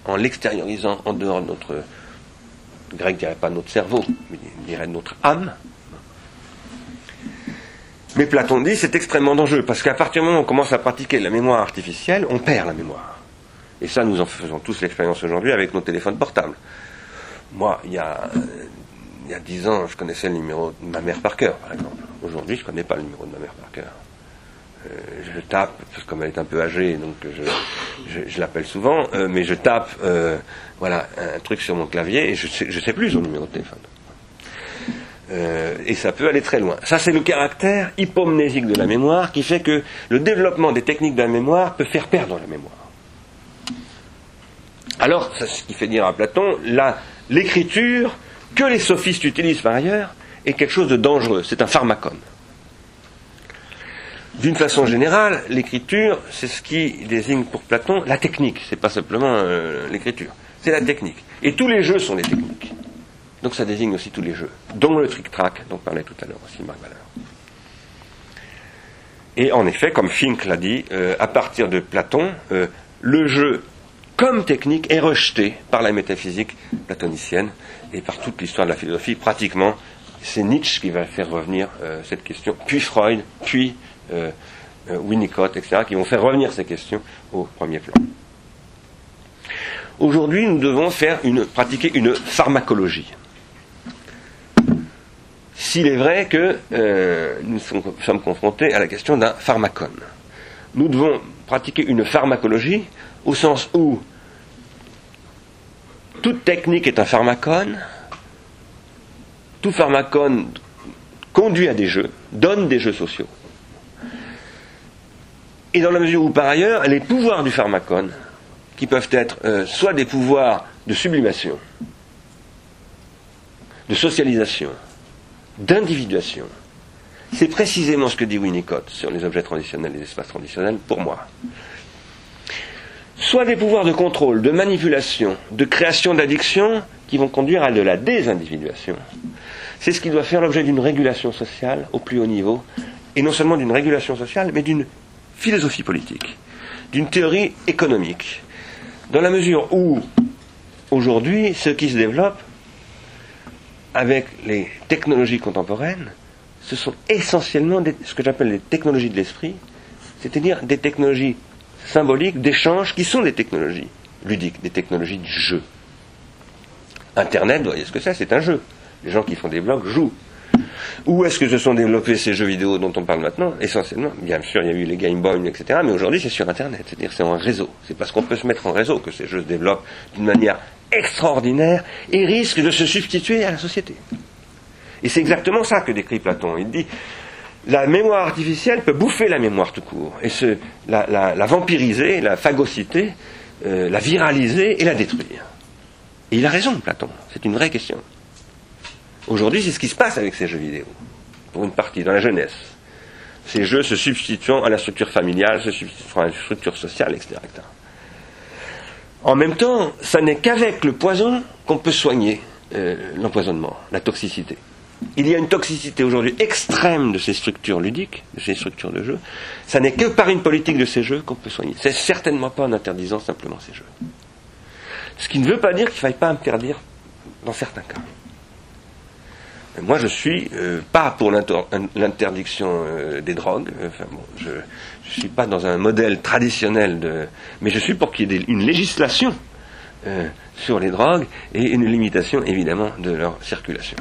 en l'extériorisant en dehors de notre grec dirait pas notre cerveau, mais dirait notre âme. Mais Platon dit c'est extrêmement dangereux parce qu'à partir du moment où on commence à pratiquer la mémoire artificielle, on perd la mémoire. Et ça, nous en faisons tous l'expérience aujourd'hui avec nos téléphones portables. Moi, il y a il y a dix ans, je connaissais le numéro de ma mère par cœur, par exemple. Aujourd'hui, je ne connais pas le numéro de ma mère par cœur. Euh, je tape, parce qu'elle est un peu âgée, donc je, l'appelle souvent, euh, mais je tape euh, voilà, un truc sur mon clavier et je sais, sais plus son numéro de téléphone. et ça peut aller très loin. Ça, c'est le caractère hypomnésique de la mémoire qui fait que le développement des techniques de la mémoire peut faire perdre la mémoire. Alors, c'est ce qui fait dire à Platon, l'écriture que les sophistes utilisent par ailleurs est quelque chose de dangereux. C'est un pharmacone. D'une façon générale, l'écriture, c'est ce qui désigne pour Platon la technique. C'est pas simplement euh, l'écriture, c'est la technique. Et tous les jeux sont des techniques. Donc ça désigne aussi tous les jeux, dont le trick-track dont parlait tout à l'heure aussi Marc Valeur. Et en effet, comme Fink l'a dit, euh, à partir de Platon, euh, le jeu comme technique est rejeté par la métaphysique platonicienne et par toute l'histoire de la philosophie. Pratiquement, c'est Nietzsche qui va faire revenir cette question, puis Freud, puis euh, euh, Winnicott, etc., qui vont faire revenir ces questions au premier plan. Aujourd'hui, nous devons faire une, pratiquer une pharmacologie. S'il est vrai que euh, nous sommes confrontés à la question d'un pharmacone, nous devons pratiquer une pharmacologie au sens où toute technique est un pharmacone, tout pharmacone conduit à des jeux, donne des jeux sociaux. Et dans la mesure où, par ailleurs, les pouvoirs du pharmacone, qui peuvent être euh, soit des pouvoirs de sublimation, de socialisation, d'individuation, c'est précisément ce que dit Winnicott sur les objets traditionnels les espaces traditionnels pour moi. Soit des pouvoirs de contrôle, de manipulation, de création d'addiction qui vont conduire à de la désindividuation. C'est ce qui doit faire l'objet d'une régulation sociale au plus haut niveau, et non seulement d'une régulation sociale, mais d'une philosophie politique, d'une théorie économique, dans la mesure où, aujourd'hui, ce qui se développe avec les technologies contemporaines, ce sont essentiellement ce que j'appelle les technologies de l'esprit, c'est-à-dire des technologies symboliques, d'échange, qui sont des technologies ludiques, des technologies du jeu. Internet, vous voyez ce que c'est, c'est un jeu. Les gens qui font des blogs jouent. Où est-ce que se sont développés ces jeux vidéo dont on parle maintenant Essentiellement, bien sûr, il y a eu les Game Boy, etc. Mais aujourd'hui, c'est sur Internet, c'est-à-dire c'est en réseau. C'est parce qu'on peut se mettre en réseau que ces jeux se développent d'une manière extraordinaire et risquent de se substituer à la société. Et c'est exactement ça que décrit Platon. Il dit la mémoire artificielle peut bouffer la mémoire tout court, et se, la, vampiriser, la phagocyter, euh, la viraliser et la détruire. Et il a raison, Platon. C'est une vraie question. Aujourd'hui, c'est ce qui se passe avec ces jeux vidéo, pour une partie, dans la jeunesse. Ces jeux se substituant à la structure familiale, se substituant à la structure sociale, etc. En même temps, ça n'est qu'avec le poison qu'on peut soigner euh, l'empoisonnement, la toxicité. Il y a une toxicité aujourd'hui extrême de ces structures ludiques, de ces structures de jeu. Ça n'est que par une politique de ces jeux qu'on peut soigner. C'est certainement pas en interdisant simplement ces jeux. Ce qui ne veut pas dire qu'il ne faille pas interdire dans certains cas. Moi, je suis euh, pas pour l'interdiction euh, des drogues. Enfin, bon, je ne suis pas dans un modèle traditionnel de, mais je suis pour qu'il y ait une législation euh, sur les drogues et une limitation évidemment de leur circulation.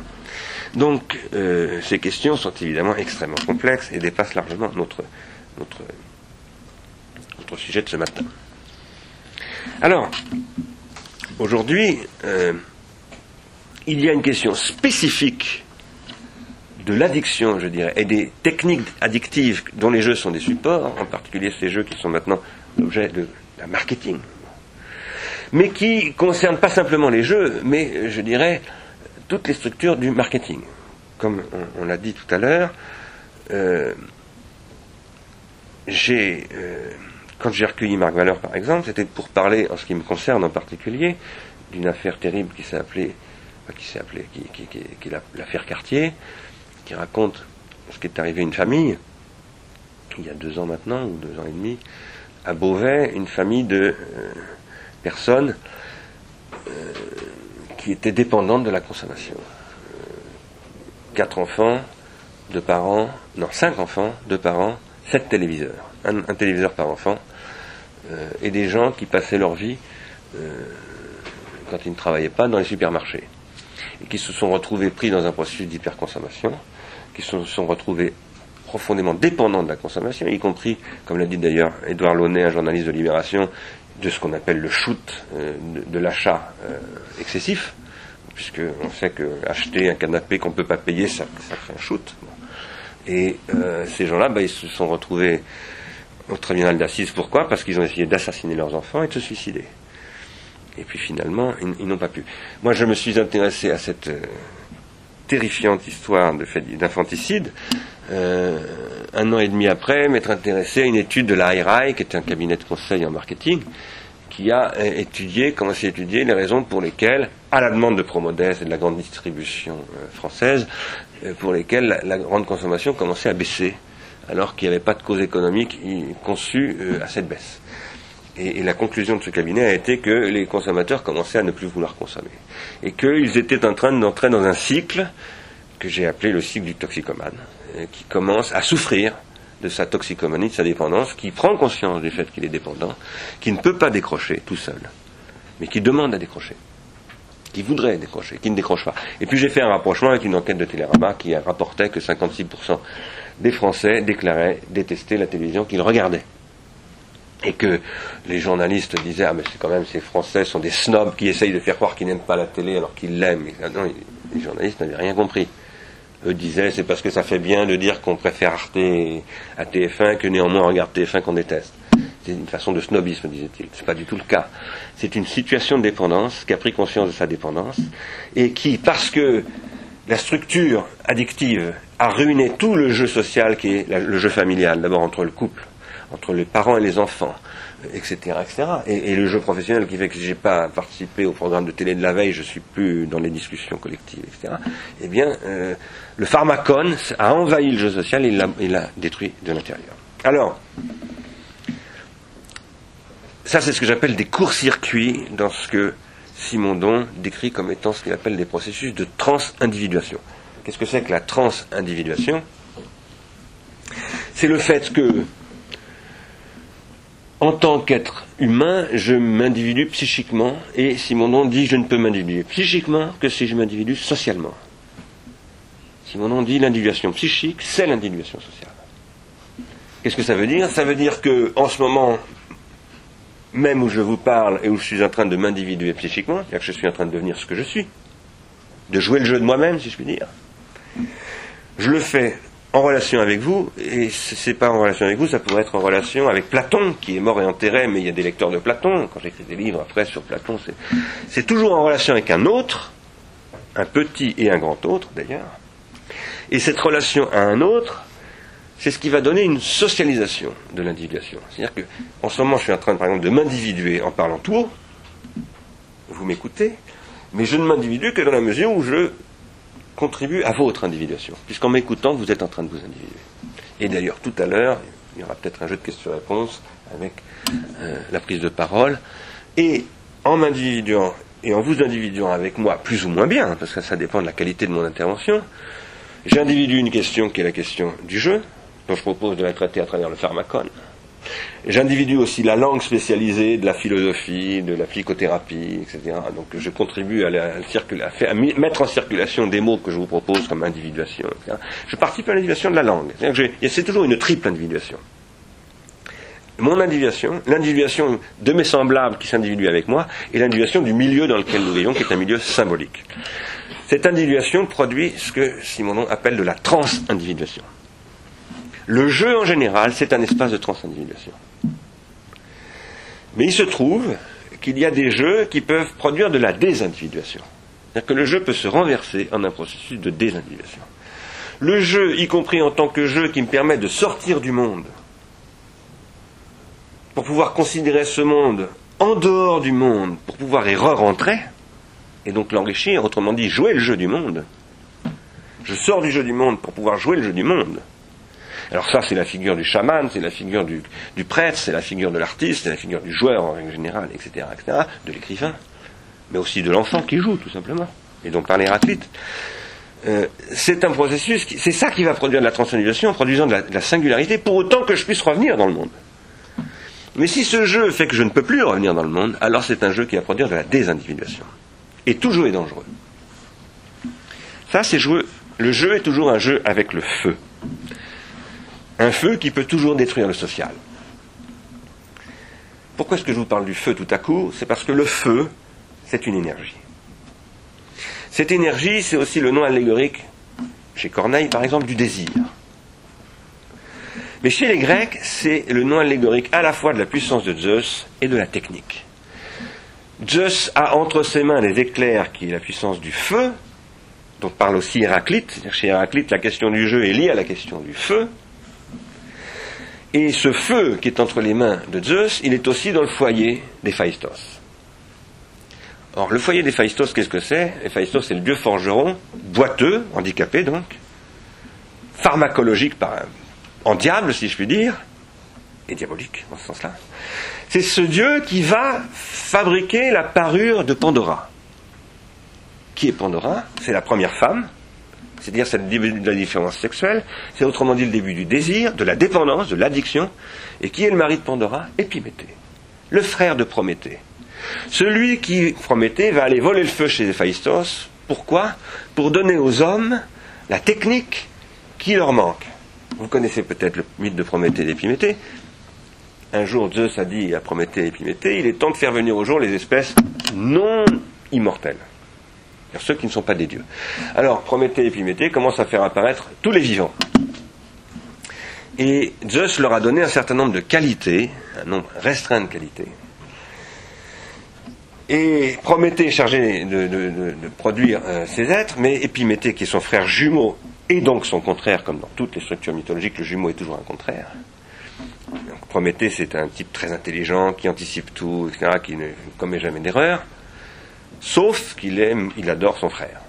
Donc, ces questions sont évidemment extrêmement complexes et dépassent largement notre notre notre sujet de ce matin. Alors, aujourd'hui il y a une question spécifique de l'addiction, je dirais, et des techniques addictives dont les jeux sont des supports, en particulier ces jeux qui sont maintenant l'objet de un marketing, mais qui concerne pas simplement les jeux, mais je dirais toutes les structures du marketing. Comme on, l'a dit tout à l'heure, euh, j'ai, euh, quand j'ai recueilli Marc Valeur par exemple, c'était pour parler, en ce qui me concerne en particulier, d'une affaire terrible qui s'est appelée, qui s'est appelée, qui, est l'affaire Cartier, raconte ce qui est arrivé à une famille, il y a deux ans maintenant, ou deux ans et demi, à Beauvais, une famille de euh, personnes euh, qui étaient dépendantes de la consommation. quatre enfants, deux parents, non, cinq enfants, deux parents, sept téléviseurs, un, téléviseur par enfant, euh, et des gens qui passaient leur vie, quand ils ne travaillaient pas, dans les supermarchés, et qui se sont retrouvés pris dans un processus d'hyperconsommation, qui se sont retrouvés profondément dépendants de la consommation, y compris, comme l'a dit d'ailleurs Édouard Launay, un journaliste de Libération, de ce qu'on appelle le shoot euh, de, l'achat euh, excessif, puisque on sait que acheter un canapé qu'on ne peut pas payer, ça, ça fait un shoot. Et euh, ces gens-là, bah, ils se sont retrouvés au tribunal d'assises. Pourquoi? Parce qu'ils ont essayé d'assassiner leurs enfants et de se suicider. Et puis finalement, ils, n'ont pas pu. Moi, je me suis intéressé à cette terrifiante histoire d'infanticide euh, un an et demi après, m'être intéressé à une étude de la IRAI, qui est un cabinet de conseil en marketing, qui a euh, étudié, commencé à étudier les raisons pour lesquelles, à la demande de Promodès et de la grande distribution euh, française, pour lesquelles la, grande consommation commençait à baisser, alors qu'il n'y avait pas de cause économique conçue à cette baisse. Et, la conclusion de ce cabinet a été que les consommateurs commençaient à ne plus vouloir consommer. Et qu'ils étaient en train d'entrer dans un cycle que j'ai appelé le cycle du toxicomane, qui commence à souffrir de sa toxicomanie, de sa dépendance, qui prend conscience du fait qu'il est dépendant, qui ne peut pas décrocher tout seul, mais qui demande à décrocher, qui voudrait décrocher, qui ne décroche pas. Et puis j'ai fait un rapprochement avec une enquête de Télérama qui rapportait que 56% des Français déclaraient détester la télévision qu'ils regardaient. Et que les journalistes disaient Ah, mais c'est quand même, ces Français sont des snobs qui essayent de faire croire qu'ils n'aiment pas la télé alors qu'ils l'aiment. Non, les journalistes n'avaient rien compris eux disaient c'est parce que ça fait bien de dire qu'on préfère Arte à TF1 que néanmoins on regarde TF1 qu'on déteste. C'est une façon de snobisme, disait-il. C'est pas du tout le cas. C'est une situation de dépendance qui a pris conscience de sa dépendance et qui, parce que la structure addictive a ruiné tout le jeu social qui est le jeu familial, d'abord entre le couple, entre les parents et les enfants, etc. etc. Et, le jeu professionnel qui fait que si j'ai pas participé au programme de télé de la veille, je suis plus dans les discussions collectives, etc. Eh bien, euh, le pharmacone a envahi le jeu social et il l'a détruit de l'intérieur. Alors, ça c'est ce que j'appelle des courts-circuits dans ce que Simondon décrit comme étant ce qu'il appelle des processus de transindividuation. Qu'est-ce que c'est que la transindividuation? C'est le fait que en tant qu'être humain, je m'individue psychiquement, et Simondon dit je ne peux m'individuer psychiquement que si je m'individue socialement. Simondon dit l'individuation psychique, c'est l'individuation sociale. Qu'est-ce que ça veut dire? Ça veut dire que en ce moment, même où je vous parle et où je suis en train de m'individuer psychiquement, c'est-à-dire que je suis en train de devenir ce que je suis, de jouer le jeu de moi-même, si je puis dire, je le fais en relation avec vous, et c'est pas en relation avec vous, ça pourrait être en relation avec Platon, qui est mort et enterré, mais il y a des lecteurs de Platon, quand j'écris des livres après sur Platon, c'est toujours en relation avec un autre, un petit et un grand autre d'ailleurs, et cette relation à un autre, c'est ce qui va donner une socialisation de l'individuation. C'est-à-dire que, en ce moment, je suis en train, par exemple, de m'individuer en parlant tout haut, vous m'écoutez, mais je ne m'individue que dans la mesure où je contribue à votre individuation, puisqu'en m'écoutant, vous êtes en train de vous individuer. Et d'ailleurs, tout à l'heure, il y aura peut-être un jeu de questions-réponses avec euh, la prise de parole. Et en m'individuant et en vous individuant avec moi, plus ou moins bien, parce que ça dépend de la qualité de mon intervention, j'individue une question qui est la question du jeu, dont je propose de la traiter à travers le pharmacone. J'individue aussi la langue spécialisée de la philosophie, de la psychothérapie, etc. Donc je contribue à, mettre en circulation des mots que je vous propose comme individuation. Je participe à l'individuation de la langue. C'est toujours une triple individuation. Mon individuation, l'individuation de mes semblables qui s'individuent avec moi, et l'individuation du milieu dans lequel nous vivons, qui est un milieu symbolique. Cette individuation produit ce que Simonon appelle de la transindividuation. Le jeu en général, c'est un espace de transindividuation. Mais il se trouve qu'il y a des jeux qui peuvent produire de la désindividuation. C'est-à-dire que le jeu peut se renverser en un processus de désindividuation. Le jeu, y compris en tant que jeu qui me permet de sortir du monde, pour pouvoir considérer ce monde en dehors du monde, pour pouvoir y re-rentrer, et donc l'enrichir, autrement dit, jouer le jeu du monde. Je sors du jeu du monde pour pouvoir jouer le jeu du monde. Alors ça, c'est la figure du chaman, c'est la figure du, prêtre, c'est la figure de l'artiste, c'est la figure du joueur en règle générale, etc., etc., de l'écrivain, mais aussi de l'enfant qui joue, tout simplement, et donc par l'Héraclite. Euh, c'est un processus, c'est ça qui va produire de la transcendation, en produisant de la singularité, pour autant que je puisse revenir dans le monde. Mais si ce jeu fait que je ne peux plus revenir dans le monde, alors c'est un jeu qui va produire de la désindividuation. Et tout jeu est dangereux. Ça, c'est jouer. Le jeu est toujours un jeu avec le feu. Un feu qui peut toujours détruire le social. Pourquoi est-ce que je vous parle du feu tout à coup? C'est parce que le feu, c'est une énergie. Cette énergie, c'est aussi le nom allégorique, chez Corneille par exemple, du désir. Mais chez les Grecs, c'est le nom allégorique à la fois de la puissance de Zeus et de la technique. Zeus a entre ses mains les éclairs qui est la puissance du feu, dont parle aussi Héraclite. Chez Héraclite, la question du jeu est liée à la question du feu. Et ce feu qui est entre les mains de Zeus, il est aussi dans le foyer d'Héphaïstos. Or, le foyer d'Héphaïstos, qu'est-ce que c'est? Héphaïstos, c'est le dieu forgeron, boiteux, handicapé donc, pharmacologique par, en diable, si je puis dire, et diabolique dans ce sens-là, c'est ce Dieu qui va fabriquer la parure de Pandora. Qui est Pandora? C'est la première femme, c'est-à-dire c'est le début de la différence sexuelle, c'est autrement dit le début du désir, de la dépendance, de l'addiction. Et qui est le mari de Pandora Épiméthée, le frère de Prométhée. Celui qui, Prométhée, va aller voler le feu chez Héphaïstos. Pourquoi? Pour donner aux hommes la technique qui leur manque. Vous connaissez peut-être le mythe de Prométhée et d'Épiméthée. Un jour, Zeus a dit à Prométhée et Épiméthée, il est temps de faire venir au jour les espèces non immortelles. Ceux qui ne sont pas des dieux. Alors, Prométhée et Épiméthée commencent à faire apparaître tous les vivants. Et Zeus leur a donné un certain nombre de qualités, un nombre restreint de qualités. Et Prométhée est chargé de, produire euh, ces êtres, mais Épiméthée, qui est son frère jumeau, et donc son contraire, comme dans toutes les structures mythologiques, le jumeau est toujours un contraire. Prométhée, c'est un type très intelligent, qui anticipe tout, etc., qui ne commet jamais d'erreur, sauf qu'il aime, il adore son frère.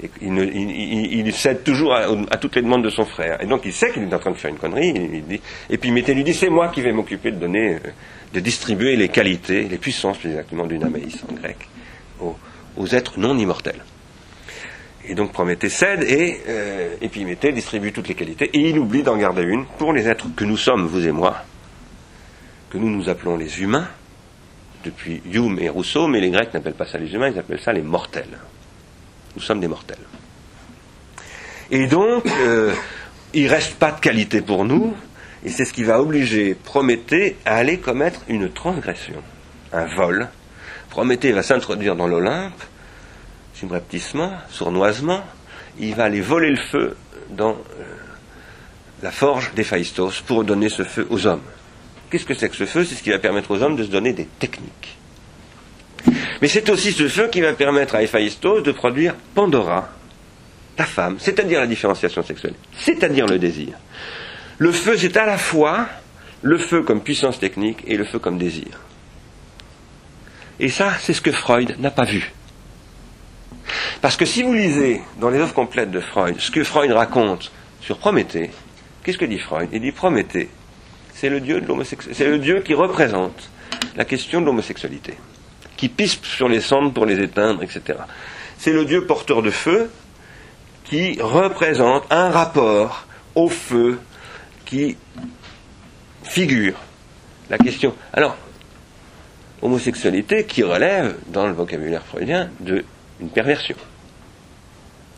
Et il, cède toujours à, toutes les demandes de son frère. Et donc il sait qu'il est en train de faire une connerie. Et, puis Mété lui dit c'est moi qui vais m'occuper de donner, euh, de distribuer les qualités, les puissances plus exactement du Namaïs en grec, aux êtres non immortels. Et donc Prométhée cède et euh, Épiméthée distribue toutes les qualités. Et il oublie d'en garder une pour les êtres que nous sommes, vous et moi, que nous nous appelons les humains, depuis Hume et Rousseau, mais les Grecs n'appellent pas ça les humains, ils appellent ça les mortels. Nous sommes des mortels. Et donc, euh, il ne reste pas de qualité pour nous, et c'est ce qui va obliger Prométhée à aller commettre une transgression, un vol. Prométhée va s'introduire dans l'Olympe, subrepticement, sournoisement, il va aller voler le feu dans euh, la forge d'Héphaïstos pour donner ce feu aux hommes. Qu'est-ce que c'est que ce feu? C'est ce qui va permettre aux hommes de se donner des techniques. Mais c'est aussi ce feu qui va permettre à Héphaïstos de produire Pandora, la femme, c'est-à-dire la différenciation sexuelle, c'est-à-dire le désir. Le feu, c'est à la fois le feu comme puissance technique et le feu comme désir. Et ça, c'est ce que Freud n'a pas vu. Parce que si vous lisez dans les œuvres complètes de Freud ce que Freud raconte sur Prométhée, qu'est-ce que dit Freud? Il dit Prométhée, c'est le dieu de c'est le dieu qui représente la question de l'homosexualité, qui pisse sur les cendres pour les éteindre, etc. C'est le dieu porteur de feu qui représente un rapport au feu qui figure la question. Alors, homosexualité qui relève, dans le vocabulaire freudien, de une perversion.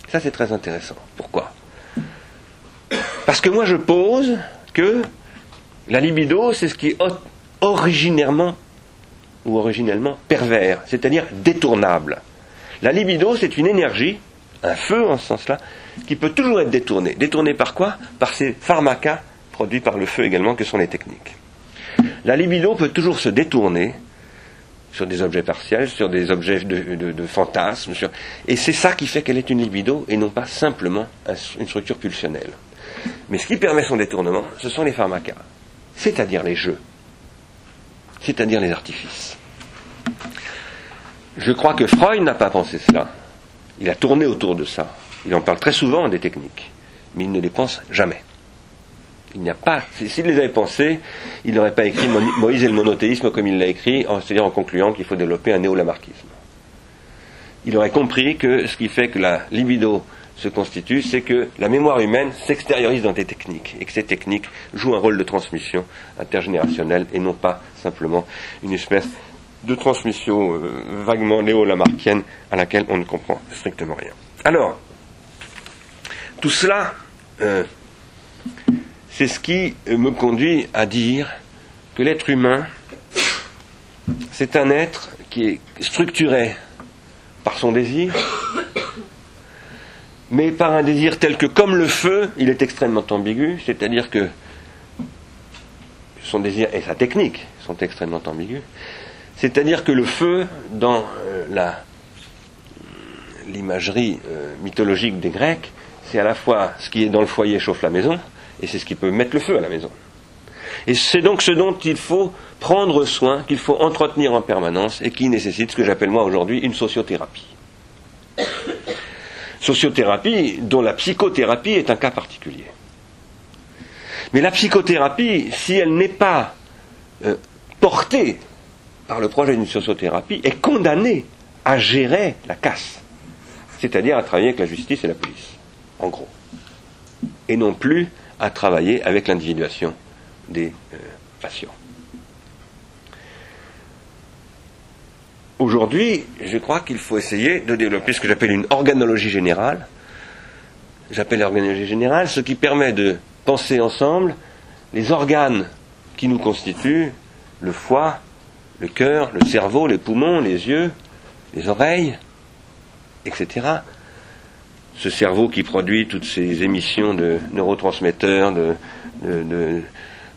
Ça, c'est très intéressant. Pourquoi? Parce que moi, je pose que la libido, c'est ce qui est originairement ou originellement pervers, c'est-à-dire détournable. La libido, c'est une énergie, un feu en ce sens-là, qui peut toujours être détourné. Détourné par quoi? Par ces pharmacas produits par le feu également, que sont les techniques. La libido peut toujours se détourner sur des objets partiels, sur des objets de, de, fantasmes. Et c'est ça qui fait qu'elle est une libido et non pas simplement une structure pulsionnelle. Mais ce qui permet son détournement, ce sont les pharmacas, c'est-à-dire les jeux, c'est-à-dire les artifices. Je crois que Freud n'a pas pensé cela. Il a tourné autour de ça. Il en parle très souvent des techniques, mais il ne les pense jamais. Il n'y a pas. S'il les avait pensés, il n'aurait pas écrit Moïse et le monothéisme comme il l'a écrit, c'est-à-dire en concluant qu'il faut développer un néo-lamarckisme. Il aurait compris que ce qui fait que la libido se constitue, c'est que la mémoire humaine s'extériorise dans des techniques, et que ces techniques jouent un rôle de transmission intergénérationnelle et non pas simplement une espèce de transmission euh, vaguement néo-lamarckienne à laquelle on ne comprend strictement rien. Alors, tout cela, euh, c'est ce qui me conduit à dire que l'être humain, c'est un être qui est structuré par son désir, mais par un désir tel que, comme le feu, il est extrêmement ambigu, c'est-à-dire que son désir et sa technique sont extrêmement ambigus, c'est-à-dire que le feu, dans euh, l'imagerie euh, mythologique des Grecs, c'est à la fois ce qui est dans le foyer chauffe la maison, et c'est ce qui peut mettre le feu à la maison. Et c'est donc ce dont il faut prendre soin, qu'il faut entretenir en permanence, et qui nécessite ce que j'appelle moi aujourd'hui une sociothérapie. Sociothérapie dont la psychothérapie est un cas particulier. Mais la psychothérapie, si elle n'est pas euh, portée par le projet d'une sociothérapie, est condamnée à gérer la casse, c'est-à-dire à travailler avec la justice et la police, en gros, et non plus à travailler avec l'individuation des euh, patients. Aujourd'hui, je crois qu'il faut essayer de développer ce que j'appelle une organologie générale. J'appelle l'organologie générale ce qui permet de penser ensemble les organes qui nous constituent, le foie, le cœur, le cerveau, les poumons, les yeux, les oreilles, etc ce cerveau qui produit toutes ces émissions de neurotransmetteurs,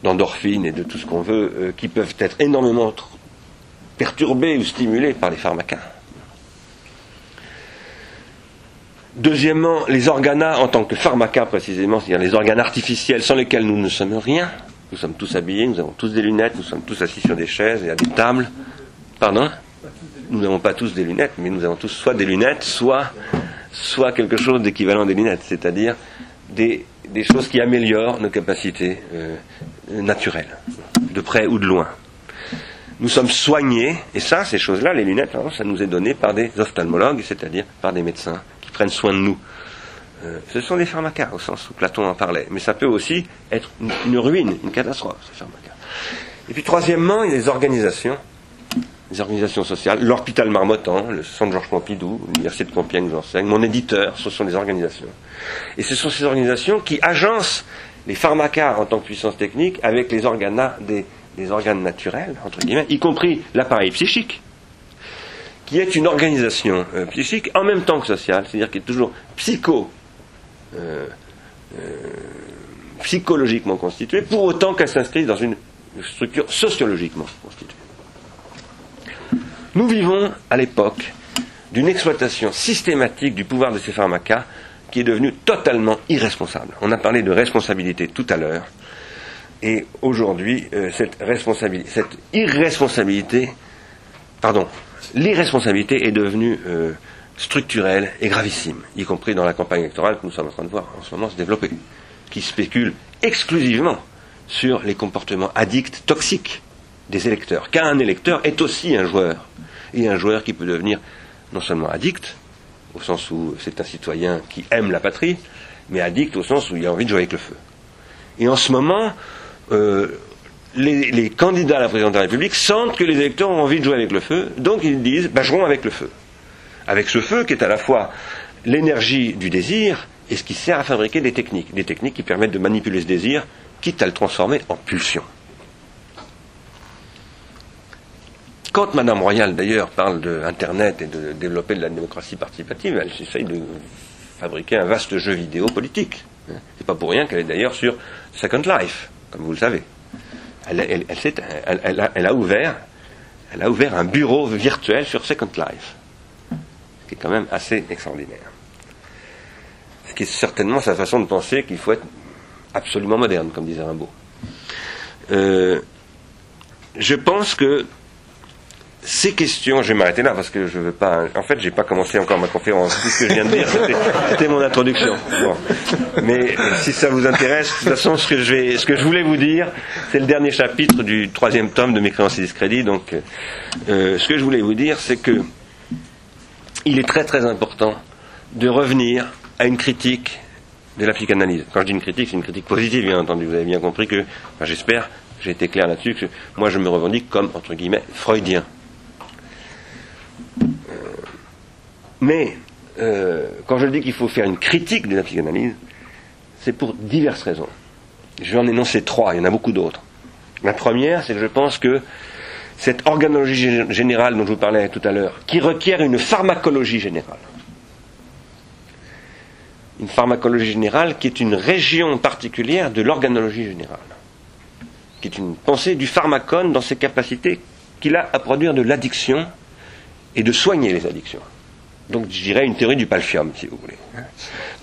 d'endorphines et de tout ce qu'on veut, euh, qui peuvent être énormément perturbés ou stimulés par les pharmacas. Deuxièmement, les organes en tant que pharmacas précisément, c'est-à-dire les organes artificiels sans lesquels nous ne sommes rien. Nous sommes tous habillés, nous avons tous des lunettes, nous sommes tous assis sur des chaises et à des tables. Pardon Nous n'avons pas tous des lunettes, mais nous avons tous soit des lunettes, soit soit quelque chose d'équivalent des lunettes, c'est-à-dire des, choses qui améliorent nos capacités euh, naturelles, de près ou de loin. Nous sommes soignés, et ça, ces choses-là, les lunettes, hein, ça nous est donné par des ophtalmologues, c'est-à-dire par des médecins qui prennent soin de nous. Euh, ce sont des pharmacas, au sens où Platon en parlait, mais ça peut aussi être une, ruine, une catastrophe, ces pharmacas. Et puis troisièmement, il y a les organisations les organisations sociales, l'hôpital Marmottan, le centre Georges Pompidou, l'université de Compiègne, j'enseigne, mon éditeur, ce sont des organisations. Et ce sont ces organisations qui agencent les pharmacas en tant que puissance technique avec les organes, des, organes naturels, entre guillemets, y compris l'appareil psychique, qui est une organisation euh, psychique en même temps que sociale, c'est-à-dire qui est toujours psycho, euh, euh, psychologiquement constituée, pour autant qu'elle s'inscrive dans une structure sociologiquement constituée. Nous vivons à l'époque d'une exploitation systématique du pouvoir de ces pharmacas qui est devenue totalement irresponsable. On a parlé de responsabilité tout à l'heure, et aujourd'hui, euh, cette, irresponsabilité, pardon, l'irresponsabilité est devenue euh, structurelle et gravissime, y compris dans la campagne électorale que nous sommes en train de voir en ce moment se développer, qui spécule exclusivement sur les comportements addicts toxiques des électeurs. Car un électeur est aussi un joueur. Et un joueur qui peut devenir non seulement addict, au sens où c'est un citoyen qui aime la patrie, mais addict au sens où il a envie de jouer avec le feu. Et en ce moment, euh, les, candidats à la présidence de la République sentent que les électeurs ont envie de jouer avec le feu, donc ils disent bah, avec le feu. Avec ce feu qui est à la fois l'énergie du désir et ce qui sert à fabriquer des techniques, des techniques qui permettent de manipuler ce désir, quitte à le transformer en pulsion. Quand Madame Royal, d'ailleurs, parle d'Internet et de développer de la démocratie participative, elle essaye de fabriquer un vaste jeu vidéo politique. C'est pas pour rien qu'elle est d'ailleurs sur Second Life, comme vous le savez, Elle, a ouvert, elle a ouvert un bureau virtuel sur Second Life, ce qui est quand même assez extraordinaire. Ce qui est certainement sa façon de penser qu'il faut être absolument moderne, comme disait Rimbaud. Euh, je pense que ces questions, je vais m'arrêter là parce que je veux pas. En fait, j'ai pas commencé encore ma conférence. Tout ce que je viens de dire, c'était- c'était mon introduction. Bon. Mais euh, si ça vous intéresse, de toute façon, ce que je vais, ce que je voulais vous dire, c'est le dernier chapitre du troisième tome de Mes créances et discrédits. Donc, euh, ce que je voulais vous dire, c'est que il est très très important de revenir à une critique de la psychanalyse. Quand je dis une critique, c'est une critique positive, bien entendu. Vous avez bien compris que, enfin, j'espère, j'ai été clair là-dessus, que moi je me revendique comme, entre guillemets, freudien. Euh, Mais, euh, quand je dis qu'il faut faire une critique de la psychanalyse, c'est pour diverses raisons. Je vais en énoncer trois, il y en a beaucoup d'autres. La première, c'est que je pense que cette organologie gé- générale dont je vous parlais tout à l'heure, qui requiert une pharmacologie générale, une pharmacologie générale qui est une région particulière de l'organologie générale, qui est une pensée du pharmacone dans ses capacités qu'il a à produire de l'addiction et de soigner les addictions. Donc je dirais une théorie du palfium, si vous voulez.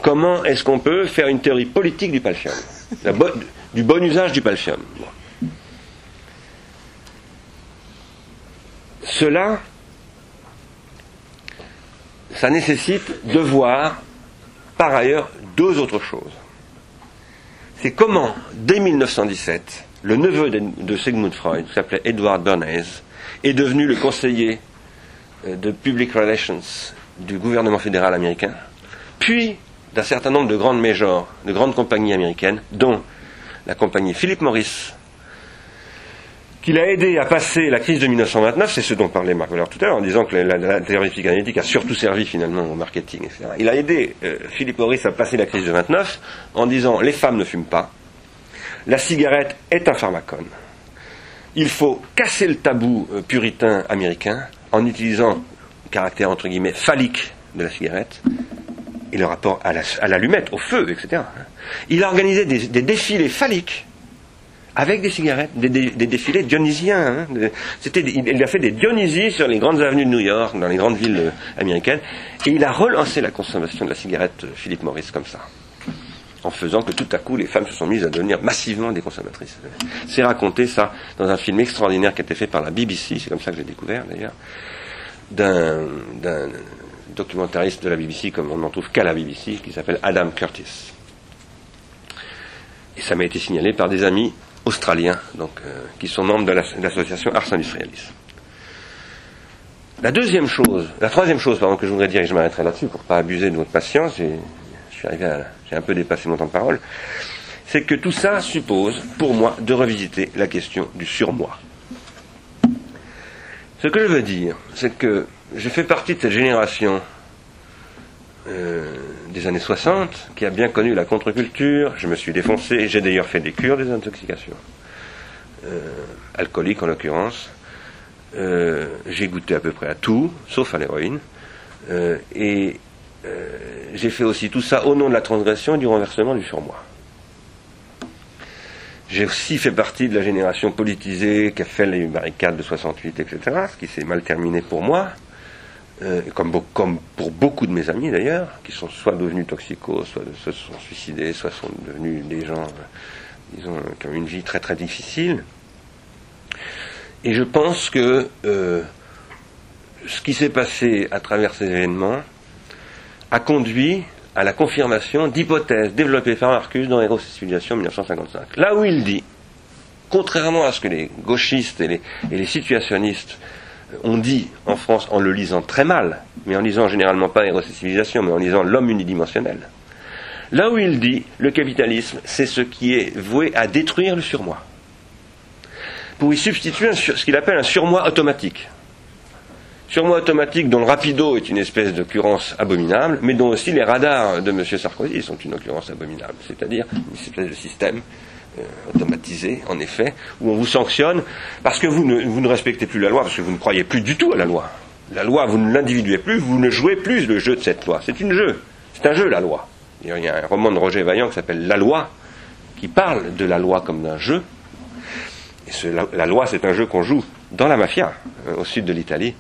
Comment est-ce qu'on peut faire une théorie politique du palfium Du bon usage du palfium. Cela, ça nécessite de voir par ailleurs deux autres choses. C'est comment, dès 1917, le neveu de, de Sigmund Freud, qui s'appelait Edward Bernays, est devenu le conseiller euh, de Public Relations du gouvernement fédéral américain, puis d'un certain nombre de grandes majors, de grandes compagnies américaines, dont la compagnie Philip Morris, qu'il a aidé à passer la crise de 1929, c'est ce dont parlait Marc Valeur tout à l'heure, en disant que la, la théorie psychanalytique a surtout servi finalement au marketing, etc. Il a aidé euh, Philip Morris à passer la crise de 29 en disant les femmes ne fument pas, la cigarette est un pharmacone, il faut casser le tabou euh, puritain américain en utilisant caractère entre guillemets phallique de la cigarette et le rapport à la- à l'allumette, au feu, etc. Il a organisé des, des défilés phalliques avec des cigarettes, des, des- des défilés dionysiens. hein. C'était, il, a fait des Dionysies sur les grandes avenues de New York, dans les grandes villes euh, américaines, et il a relancé la consommation de la cigarette, euh, Philip Morris, comme ça, en faisant que tout à coup les femmes se sont mises à devenir massivement des consommatrices. C'est raconté ça dans un film extraordinaire qui a été fait par la BBC, c'est comme ça que j'ai découvert d'ailleurs, d'un, documentariste de la BBC, comme on n'en trouve qu'à la BBC, qui s'appelle Adam Curtis. Et ça m'a été signalé par des amis australiens, donc, euh, qui sont membres de l'as- de l'association Ars Industrialis. La deuxième chose, la troisième chose, pardon, que je voudrais dire, et je m'arrêterai là-dessus pour pas abuser de votre patience, j'ai, je suis arrivé à, j'ai un peu dépassé mon temps de parole, c'est que tout ça suppose, pour moi, de revisiter la question du surmoi. Ce que je veux dire, c'est que je fais partie de cette génération euh, des années 60 qui a bien connu la contre-culture. Je me suis défoncé, j'ai d'ailleurs fait des cures des intoxications, euh, alcooliques en l'occurrence. Euh, j'ai goûté à peu près à tout, sauf à l'héroïne. Euh, et euh, j'ai fait aussi tout ça au nom de la transgression et du renversement du surmoi. J'ai aussi fait partie de la génération politisée qui a fait les barricades de 68, etc., ce qui s'est mal terminé pour moi, euh, comme, pour beaucoup de mes amis d'ailleurs, qui sont soit devenus toxicos, soit se sont suicidés, soit sont devenus des gens, euh, disons, euh, qui ont une vie très très difficile. Et je pense que ce qui s'est passé à travers ces événements a conduit à la confirmation d'hypothèses développées par Marcus dans Héros et Civilisation 1955. Là où il dit, contrairement à ce que les gauchistes et les, situationnistes ont dit en France en le lisant très mal, mais en lisant généralement pas Héros et Civilisation, mais en lisant L'homme unidimensionnel, là où il dit le capitalisme, c'est ce qui est voué à détruire le surmoi, pour y substituer ce qu'il appelle un surmoi automatique. Surmoi automatique dont le rapido est une espèce d'occurrence abominable, mais dont aussi les radars de M. Sarkozy sont une occurrence abominable, c'est-à-dire une espèce de système euh, automatisé, en effet, où on vous sanctionne parce que vous ne, vous respectez plus la loi, parce que vous ne croyez plus du tout à la loi. La loi, vous ne l'individuez plus, vous ne jouez plus le jeu de cette loi. C'est une jeu. C'est un jeu, la loi. Il y a un roman de Roger Vaillant qui s'appelle La loi, qui parle de la loi comme d'un jeu. la, loi, c'est un jeu qu'on joue dans la mafia, euh, au sud de l'Italie,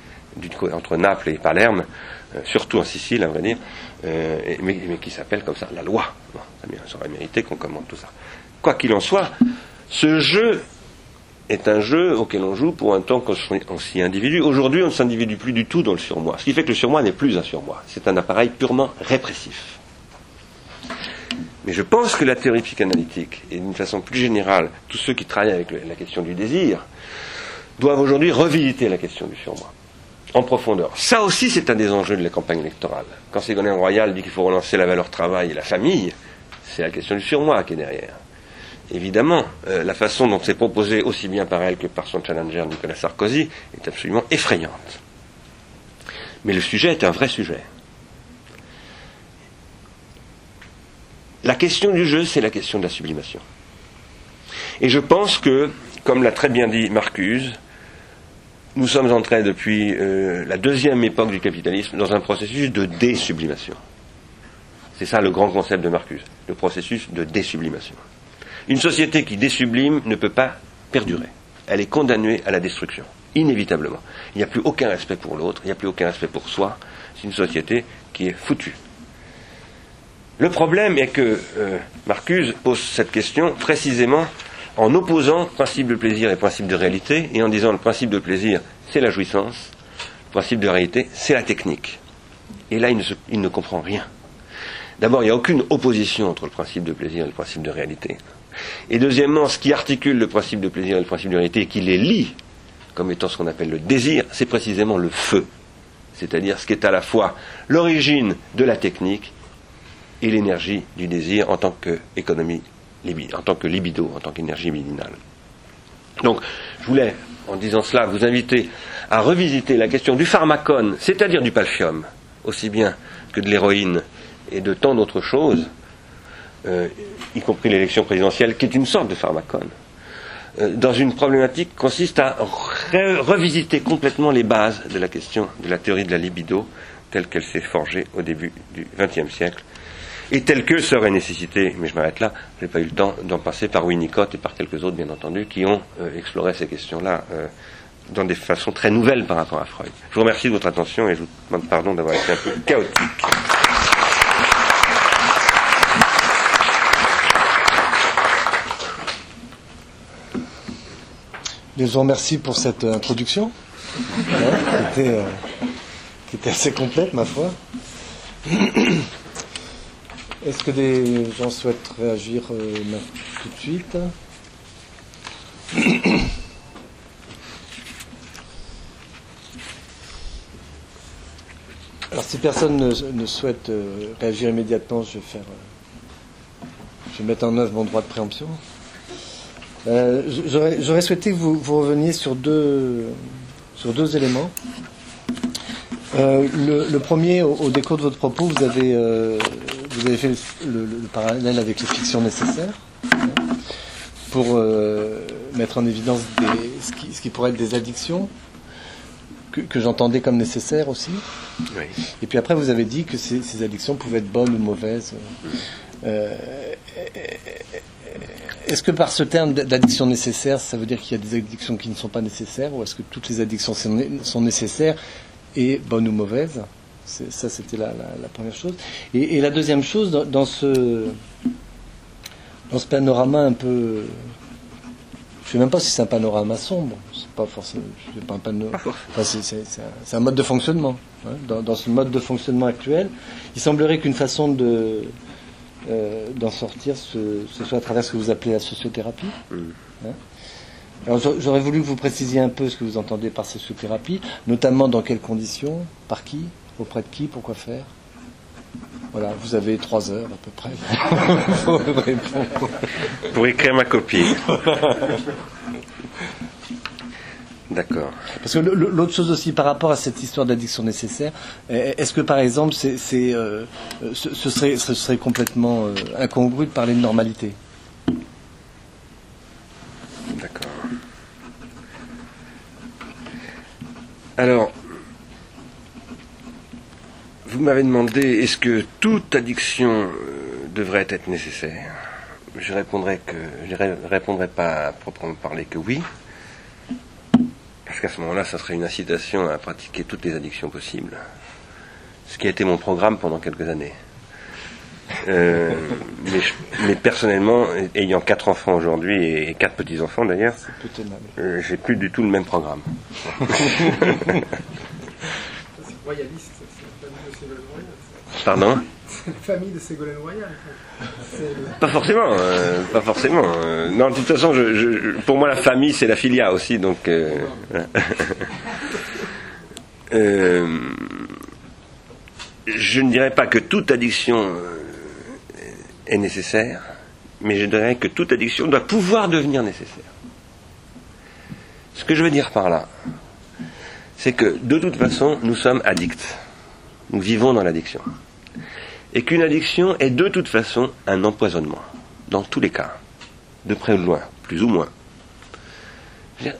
entre Naples et Palerme, euh, surtout en Sicile, à vrai dire, euh, mais, qui s'appelle comme ça, la loi. ça aurait mérité qu'on commente tout ça. Quoi qu'il en soit, ce jeu est un jeu auquel on joue pour un temps qu'on s'y individue. Aujourd'hui, on ne s'individue plus du tout dans le surmoi. Ce qui fait que le surmoi n'est plus un surmoi. C'est un appareil purement répressif. Mais je pense que la théorie psychanalytique, et d'une façon plus générale, tous ceux qui travaillent avec la question du désir, doivent aujourd'hui revisiter la question du surmoi, en profondeur. Ça aussi, c'est un des enjeux de la campagne électorale. Quand Ségolène Royal dit qu'il faut relancer la valeur travail et la famille, c'est la question du surmoi qui est derrière. Évidemment, euh, la façon dont c'est proposé aussi bien par elle que par son challenger Nicolas Sarkozy est absolument effrayante. Mais le sujet est un vrai sujet. La question du jeu, c'est la question de la sublimation. Et je pense que, comme l'a très bien dit Marcuse, nous sommes entrés depuis euh, la deuxième époque du capitalisme dans un processus de désublimation. C'est ça le grand concept de Marcuse, le processus de désublimation. Une société qui désublime ne peut pas perdurer. Elle est condamnée à la destruction, inévitablement. Il n'y a plus aucun respect pour l'autre, il n'y a plus aucun respect pour soi. C'est une société qui est foutue. Le problème est que euh, Marcuse pose cette question précisément en opposant principe de plaisir et principe de réalité, et en disant le principe de plaisir, c'est la jouissance, le principe de réalité, c'est la technique. Et là, il ne, comprend rien. D'abord, il n'y a aucune opposition entre le principe de plaisir et le principe de réalité. Et deuxièmement, ce qui articule le principe de plaisir et le principe de réalité, et qui les lie comme étant ce qu'on appelle le désir, c'est précisément le feu. C'est-à-dire ce qui est à la fois l'origine de la technique et l'énergie du désir en tant qu'économie, en tant que libido, en tant qu'énergie libidinale. Donc, je voulais, en disant cela, vous inviter à revisiter la question du pharmacone, c'est-à-dire du palfium, aussi bien que de l'héroïne et de tant d'autres choses, euh, y compris l'élection présidentielle, qui est une sorte de pharmacone, euh, dans une problématique qui consiste à revisiter complètement les bases de la question de la théorie de la libido, telle qu'elle s'est forgée au début du XXe siècle, et telle que serait nécessité, mais je m'arrête là, je n'ai pas eu le temps d'en passer par Winnicott et par quelques autres, bien entendu, qui ont euh, exploré ces questions-là euh, dans des façons très nouvelles par rapport à Freud. Je vous remercie de votre attention et je vous demande pardon d'avoir été un peu chaotique. Je vous remercie pour cette euh, introduction, était, qui était assez complète, ma foi. Est-ce que des gens souhaitent réagir euh, tout de suite [coughs] Alors si personne ne, souhaite euh, réagir immédiatement, je vais faire, euh, je vais mettre en œuvre mon droit de préemption. J'aurais souhaité que vous, reveniez sur deux, sur deux éléments. le, premier, au, au, décours de votre propos, vous avez vous avez fait le, parallèle avec les fictions nécessaires hein, pour euh, mettre en évidence ce, qui, pourrait être des addictions que, j'entendais comme nécessaires aussi. Et puis après, vous avez dit que ces, addictions pouvaient être bonnes ou mauvaises. Euh, est-ce que par ce terme d'addiction nécessaire, ça veut dire qu'il y a des addictions qui ne sont pas nécessaires, ou est-ce que toutes les addictions sont nécessaires et bonnes ou mauvaises? Ça, c'était la, première chose. Et, la deuxième chose, dans, ce, dans ce panorama un peu. Je ne sais même pas si c'est un panorama sombre. C'est pas forcément. Pas un c'est, un, mode de fonctionnement. Hein. Dans, ce mode de fonctionnement actuel, il semblerait qu'une façon de, euh, d'en sortir, ce, soit à travers ce que vous appelez la sociothérapie. Mm. Hein. Alors j'aurais voulu que vous précisiez un peu ce que vous entendez par sociothérapie, notamment dans quelles conditions, par qui, Auprès de qui Pourquoi faire? Voilà, vous avez trois heures à peu près [laughs] pour écrire ma copie. D'accord. Parce que l'autre chose aussi par rapport à cette histoire d'addiction nécessaire, est-ce que par exemple c'est, euh, ce, serait, ce serait complètement euh, incongru de parler de normalité D'accord. Alors, vous m'avez demandé est-ce que toute addiction euh, devrait être nécessaire? Je répondrai que je répondrai pas à proprement parler que oui, parce qu'à ce moment-là, ça serait une incitation à pratiquer toutes les addictions possibles, ce qui a été mon programme pendant quelques années. Euh, mais, personnellement, ayant quatre enfants aujourd'hui et quatre petits enfants d'ailleurs, euh, j'ai plus du tout le même programme. [laughs] [laughs] royaliste, c'est la famille de Ségolène Royal. Pardon C'est [laughs] la famille de Ségolène Royal. Pas forcément, euh, pas forcément. Euh. non, de toute façon, je, pour moi, la famille, c'est la filia aussi, donc. Euh, [laughs] je ne dirais pas que toute addiction est nécessaire, mais je dirais que toute addiction doit pouvoir devenir nécessaire. Ce que je veux dire par là, c'est que de toute façon, nous sommes addicts. Nous vivons dans l'addiction. Et qu'une addiction est de toute façon un empoisonnement, dans tous les cas, de près ou de loin, plus ou moins.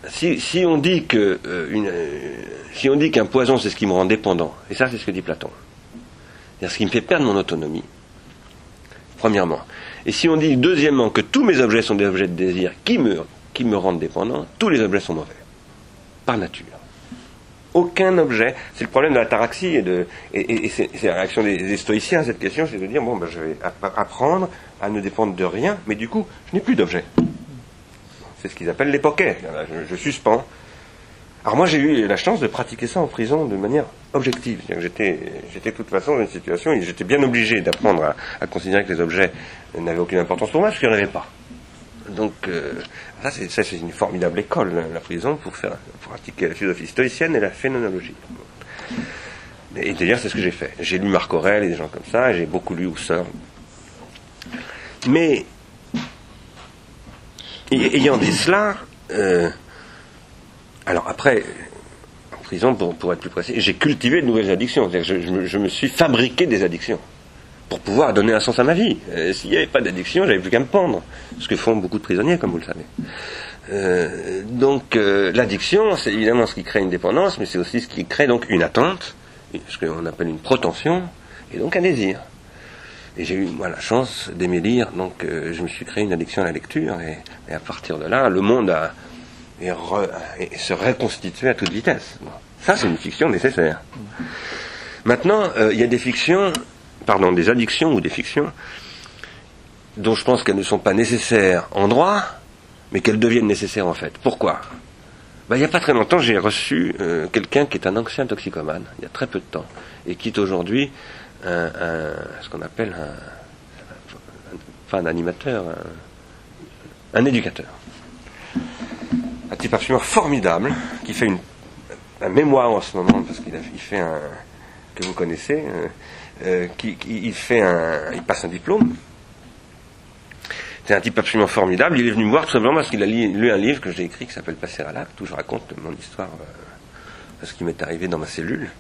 Si, on dit que euh, euh, si on dit qu'un poison c'est ce qui me rend dépendant, et ça c'est ce que dit Platon, c'est ce qui me fait perdre mon autonomie, premièrement. Et si on dit deuxièmement que tous mes objets sont des objets de désir qui me, qui me rendent dépendant, tous les objets sont mauvais, par nature aucun objet. C'est le problème de la taraxie et, de, et, c'est, la réaction des, stoïciens à cette question, c'est de dire bon, ben, je vais apprendre à ne dépendre de rien, mais du coup, je n'ai plus d'objet. C'est ce qu'ils appellent l'époquet. Je, je, suspends. Alors moi, j'ai eu la chance de pratiquer ça en prison de manière objective. J'étais, j'étais de toute façon dans une situation où j'étais bien obligé d'apprendre à, à considérer que les objets n'avaient aucune importance pour moi, parce qu'il n'y en avait pas. Donc, euh, ça, c'est une formidable école, la prison, pour, faire, pratiquer la philosophie stoïcienne et la phénoménologie. Et d'ailleurs, c'est ce que j'ai fait. J'ai lu Marc Aurèle et des gens comme ça, j'ai beaucoup lu Husserl. Mais, ayant dit cela, euh, alors après, en prison, pour, être plus précis, j'ai cultivé de nouvelles addictions. je, je me suis fabriqué des addictions pour pouvoir donner un sens à ma vie. Euh, s'il n'y avait pas d'addiction, j'avais plus qu'à me pendre, ce que font beaucoup de prisonniers, comme vous le savez. Euh, donc euh, l'addiction, c'est évidemment ce qui crée une dépendance, mais c'est aussi ce qui crée donc une attente, ce qu'on appelle une protension, et donc un désir. Et j'ai eu moi la chance d'aimer lire, donc je me suis créé une addiction à la lecture, et, à partir de là, le monde a, se reconstitué à toute vitesse. Ça, c'est une fiction nécessaire. Maintenant, il y a des fictions pardon, des addictions ou des fictions, dont je pense qu'elles ne sont pas nécessaires en droit, mais qu'elles deviennent nécessaires en fait. Pourquoi? Ben, Il n'y a pas très longtemps, j'ai reçu euh, quelqu'un qui est un ancien toxicomane, il y a très peu de temps, et qui est aujourd'hui un, ce qu'on appelle un, un animateur, un, éducateur. Un type absolument formidable, qui fait une, un mémoire en ce moment, parce qu'il il fait un, que vous connaissez, euh, euh, qui, il, fait un, il passe un diplôme. C'est un type absolument formidable. Il est venu me voir tout simplement parce qu'il a lu, un livre que j'ai écrit qui s'appelle Passer à l'acte, où je raconte mon histoire, euh, ce qui m'est arrivé dans ma cellule.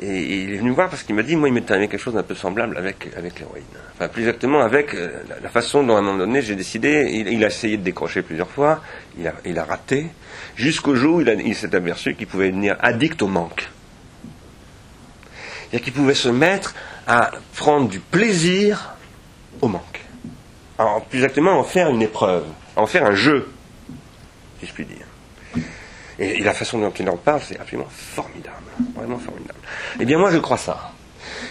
Et, il est venu me voir parce qu'il m'a dit, moi, il m'est arrivé quelque chose d'un peu semblable avec, avec l'héroïne. Enfin, plus exactement avec euh, la, façon dont, à un moment donné, j'ai décidé, il, a essayé de décrocher plusieurs fois, il a, il a raté, jusqu'au jour où il s'est aperçu qu'il pouvait devenir addict au manque. C'est-à-dire pouvait se mettre à prendre du plaisir au manque. Alors, plus exactement, en faire une épreuve, en faire un jeu, si je puis dire. Et, la façon dont il en parle, c'est absolument formidable. Vraiment formidable. Eh bien, moi, je crois ça.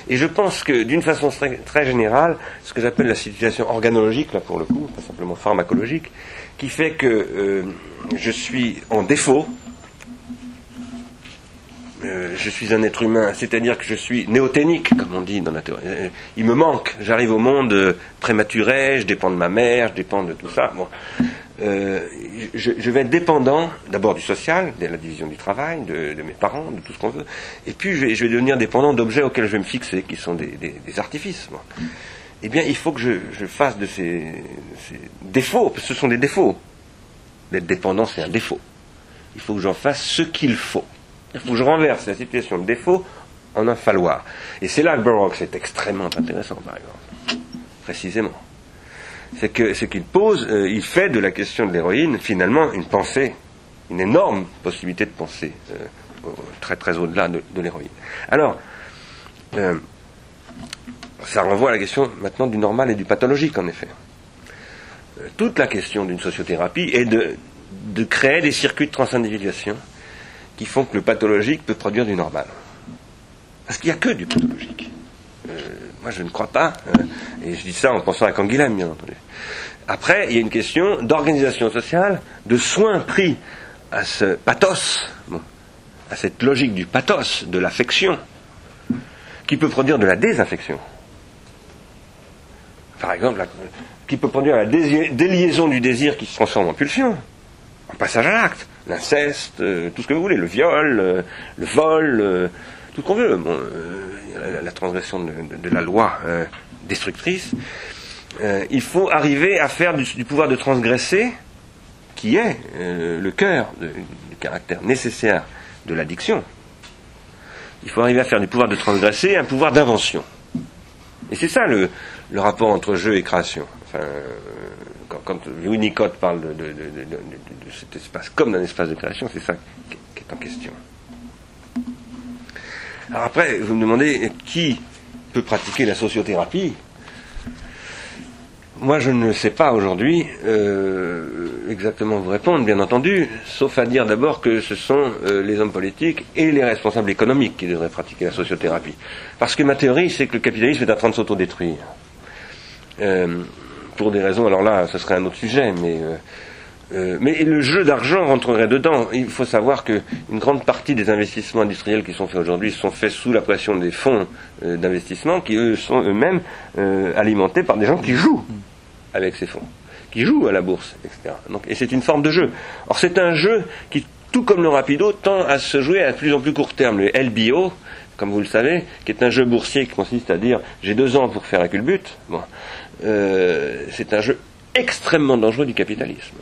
Et je pense que, d'une façon très, générale, ce que j'appelle la situation organologique, là pour le coup, pas simplement pharmacologique, qui fait que euh, je suis en défaut je suis un être humain, c'est-à-dire que je suis néoténique, comme on dit dans la théorie. Euh, il me manque. J'arrive au monde euh, prématuré, je dépends de ma mère, je dépends de tout ça. Bon. je, vais être dépendant d'abord du social, de la division du travail, de, mes parents, de tout ce qu'on veut. Et puis je vais, devenir dépendant d'objets auxquels je vais me fixer, qui sont des, artifices. Eh bien, il faut que je, fasse de ces, ces, défauts, parce que ce sont des défauts. D'être dépendant, c'est un défaut. Il faut que j'en fasse ce qu'il faut. Il faut que je renverse la situation de défaut en un falloir. Et c'est là que Burroughs est extrêmement intéressant, par exemple. Précisément. C'est que ce qu'il pose, euh, il fait de la question de l'héroïne finalement une pensée, une énorme possibilité de pensée, euh, très très au-delà de, l'héroïne. Alors, euh, ça renvoie à la question maintenant du normal et du pathologique, en effet. toute la question d'une sociothérapie est de, de créer des circuits de transindividuation qui font que le pathologique peut produire du normal. Parce qu'il n'y a que du pathologique. Euh, moi, je ne crois pas, euh, et je dis ça en pensant à Canguilhem, bien entendu. Après, il y a une question d'organisation sociale, de soins pris à ce pathos, à cette logique du pathos, de l'affection, qui peut produire de la désaffection. Par exemple, qui peut produire la déliaison du désir qui se transforme en pulsion, en passage à l'acte, l'inceste, euh, tout ce que vous voulez, le viol, euh, le vol, euh, tout ce qu'on veut, la, transgression de, la loi destructrice. Il faut arriver à faire du, pouvoir de transgresser, qui est le cœur, du caractère nécessaire de l'addiction. Il faut arriver à faire du pouvoir de transgresser un pouvoir d'invention. Et c'est ça le, rapport entre jeu et création. Quand, quand Winnicott parle de, cet espace comme d'un espace de création, c'est ça qui, qui est en question. Alors après, vous me demandez qui peut pratiquer la sociothérapie? Moi, je ne sais pas aujourd'hui euh, exactement vous répondre, bien entendu, sauf à dire d'abord que ce sont euh, les hommes politiques et les responsables économiques qui devraient pratiquer la sociothérapie. Parce que ma théorie, c'est que le capitalisme est en train de s'autodétruire. Euh, pour des raisons, alors là, ce serait un autre sujet, mais, euh, euh, mais le jeu d'argent rentrerait dedans. Il faut savoir qu'une grande partie des investissements industriels qui sont faits aujourd'hui sont faits sous la pression des fonds euh, d'investissement qui, eux, sont eux-mêmes alimentés par des gens qui jouent avec ces fonds, qui jouent à la bourse, etc. Donc, et c'est une forme de jeu. Or, c'est un jeu qui, tout comme le rapido, tend à se jouer à plus en plus court terme. Le LBO, comme vous le savez, qui est un jeu boursier qui consiste à dire j'ai deux ans pour faire un culbut, bon, euh, c'est un jeu extrêmement dangereux du capitalisme,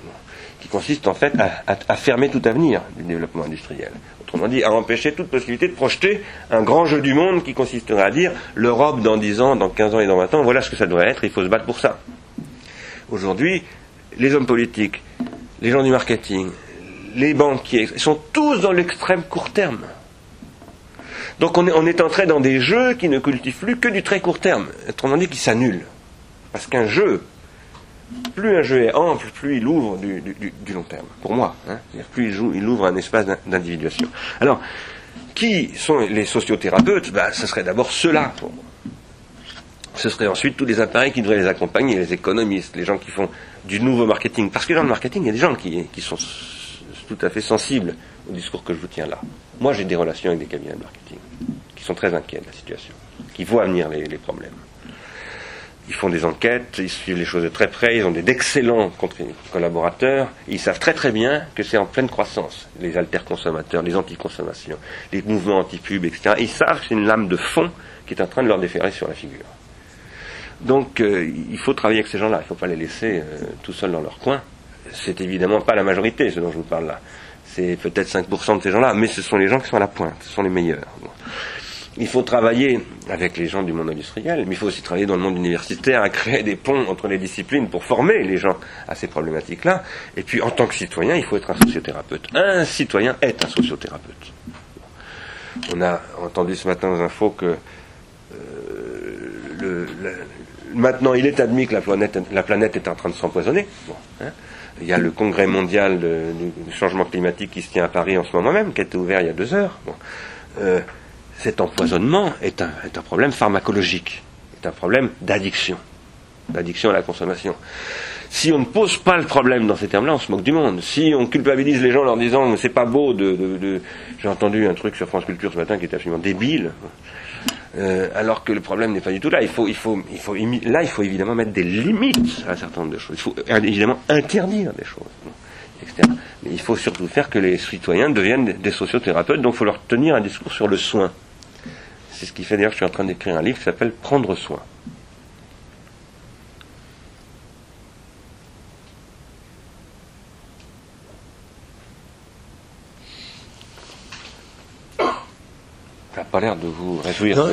qui consiste en fait à, fermer tout avenir du développement industriel. Autrement dit, à empêcher toute possibilité de projeter un grand jeu du monde qui consisterait à dire l'Europe dans 10 ans, dans 15 ans et dans 20 ans, voilà ce que ça devrait être, il faut se battre pour ça. Aujourd'hui, les hommes politiques, les gens du marketing, les banquiers, sont tous dans l'extrême court terme. Donc on est entré dans des jeux qui ne cultivent plus que du très court terme, autrement dit qui s'annulent. Parce qu'un jeu, plus un jeu est ample, plus il ouvre du, long terme, pour moi. hein. Plus il, joue- il ouvre un espace d'in- d'individuation. Alors, qui sont les sociothérapeutes? Bah, Ce serait d'abord ceux-là, pour moi. Ce serait ensuite tous les appareils qui devraient les accompagner, les économistes, les gens qui font du nouveau marketing. Parce que dans le marketing, il y a des gens qui, sont tout à fait sensibles au discours que je vous tiens là. Moi, j'ai des relations avec des cabinets de marketing qui sont très inquiets de la situation, qui voient venir les problèmes. Ils font des enquêtes, ils suivent les choses de très près, ils ont d'excellents collaborateurs, ils savent très très bien que c'est en pleine croissance, les alter-consommateurs, les anti-consommations, les mouvements anti-pub, etc. Ils savent que c'est une lame de fond qui est en train de leur déferler sur la figure. Donc euh, il faut travailler avec ces gens-là, il ne faut pas les laisser euh, tout seuls dans leur coin. C'est évidemment pas la majorité, ce dont je vous parle là. C'est peut-être 5% de ces gens-là, mais ce sont les gens qui sont à la pointe, ce sont les meilleurs. Il faut travailler avec les gens du monde industriel, mais il faut aussi travailler dans le monde universitaire à créer des ponts entre les disciplines pour former les gens à ces problématiques-là. Et puis, en tant que citoyen, il faut être un sociothérapeute. Un citoyen est un sociothérapeute. On a entendu ce matin aux infos que euh, maintenant il est admis que la planète, la planète est en train de s'empoisonner. Hein. Il y a le congrès mondial du changement climatique qui se tient à Paris en ce moment même, qui a été ouvert il y a deux heures. Euh, cet empoisonnement est un, problème pharmacologique, est un problème d'addiction, d'addiction à la consommation. Si on ne pose pas le problème dans ces termes-là, on se moque du monde. Si on culpabilise les gens en leur disant c'est pas beau de, j'ai entendu un truc sur France Culture ce matin qui était absolument débile. Euh, alors que le problème n'est pas du tout là. Il faut, là, il faut évidemment mettre des limites à un certain nombre de choses. Il faut euh, évidemment interdire des choses, etc. Mais il faut surtout faire que les citoyens deviennent des sociothérapeutes. Donc, il faut leur tenir un discours sur le soin. C'est ce qui fait d'ailleurs que je suis en train d'écrire un livre qui s'appelle Prendre soin. Ça n'a pas l'air de vous réjouir. Non,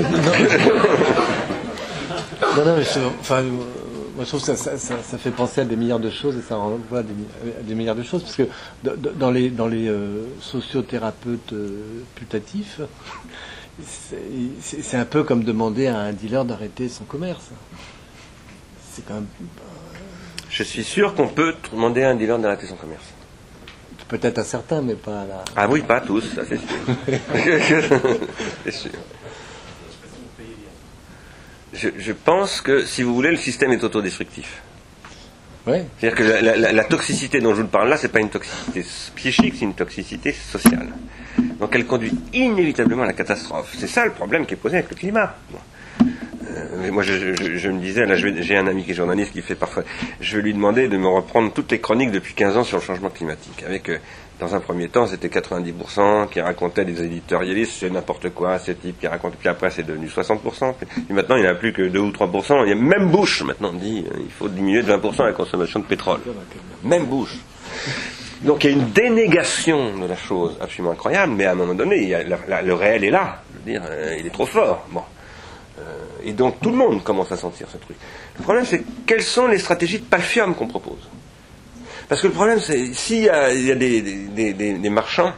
non, mais je, enfin, moi je trouve que ça, fait penser à des milliards de choses et ça renvoie à des, milliards de choses parce que dans les euh, sociothérapeutes euh, putatifs, c'est un peu comme demander à un dealer d'arrêter son commerce. C'est quand même. Je Je suis sûr qu'on peut demander à un dealer d'arrêter son commerce. Peut-être à certains, mais pas à la. Ah oui, pas à tous, ça c'est sûr. [laughs] c'est sûr. Je, je pense que, si vous voulez, le système est autodestructif. C'est-à-dire que la, toxicité dont je vous parle là, c'est pas une toxicité psychique, c'est une toxicité sociale. Donc elle conduit inévitablement à la catastrophe. C'est ça le problème qui est posé avec le climat. Euh, moi, je, je- je me disais, là, j'ai un ami qui est journaliste qui fait parfois. Je vais lui demander de me reprendre toutes les chroniques depuis 15 ans sur le changement climatique. Avec, euh, dans un premier temps, c'était 90% qui racontaient des éditorialistes, c'est n'importe quoi, ce type qui raconte. Puis après, c'est devenu 60%. Puis maintenant, il n'y en a plus que 2 ou 3%. Il y a même Bush maintenant dit, euh, il faut diminuer de 20% la consommation de pétrole. Même Bush. Donc il y a une dénégation de la chose absolument incroyable, mais à un moment donné, il y a la- le réel est là. Je veux dire, euh, il est trop fort. Bon. Euh, et donc tout le monde commence à sentir ce truc. Le problème, c'est quelles sont les stratégies de palfium qu'on propose? Parce que le problème, c'est s'il y a, il y a des, marchands,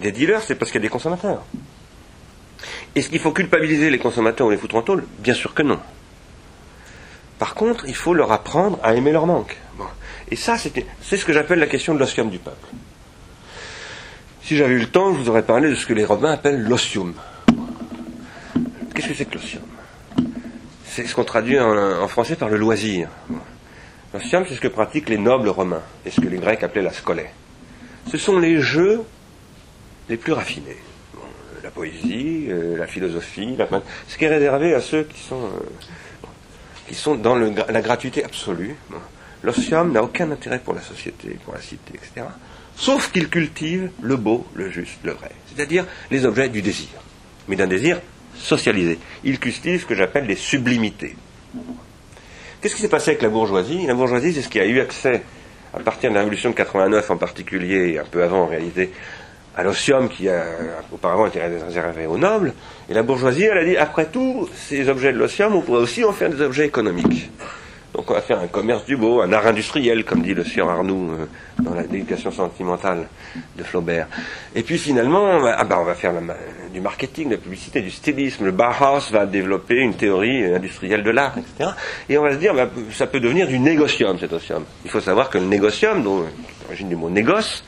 des dealers, c'est parce qu'il y a des consommateurs. Est-ce qu'il faut culpabiliser les consommateurs ou les foutre en tôle? Bien sûr que non. Par contre, il faut leur apprendre à aimer leur manque. Bon. Et ça, c'est ce que j'appelle la question de l'ostium du peuple. Si j'avais eu le temps, je vous aurais parlé de ce que les Romains appellent l'ostium. Qu'est-ce que c'est que l'ostium? C'est ce qu'on traduit en français par le loisir. L'ostium, c'est ce que pratiquent les nobles romains, et ce que les Grecs appelaient la scolée. Ce sont les jeux les plus raffinés. La poésie, euh, la philosophie, la ce qui est réservé à ceux qui sont, euh, qui sont dans la gratuité absolue. Bon. N'a aucun intérêt pour la société, pour la cité, etc. Sauf qu'il cultive le beau, le juste, le vrai. C'est-à-dire les objets du désir. Mais d'un désir socialisé. Il cultive ce que j'appelle les sublimités. Qu'est-ce qui s'est passé avec la bourgeoisie? La bourgeoisie, c'est ce qui a eu accès, à partir de la révolution de 89 en particulier, et un peu avant en réalité, à l'ostium qui a auparavant été réservé aux nobles. Et la bourgeoisie, elle a dit, après tout, ces objets de l'ostium, on pourrait aussi en faire des objets économiques. Donc on va faire un commerce du beau, un art industriel, comme dit le sieur Arnoux euh, dans la l'éducation sentimentale de Flaubert. Et puis finalement, on va, ah ben, on va faire du marketing, de la publicité, du stylisme. Le Bauhaus va développer une théorie industrielle de l'art, etc. Et on va se dire, bah, ça peut devenir du négocium, cet ostium. Il faut savoir que le négocium, dont l'origine du mot négoce,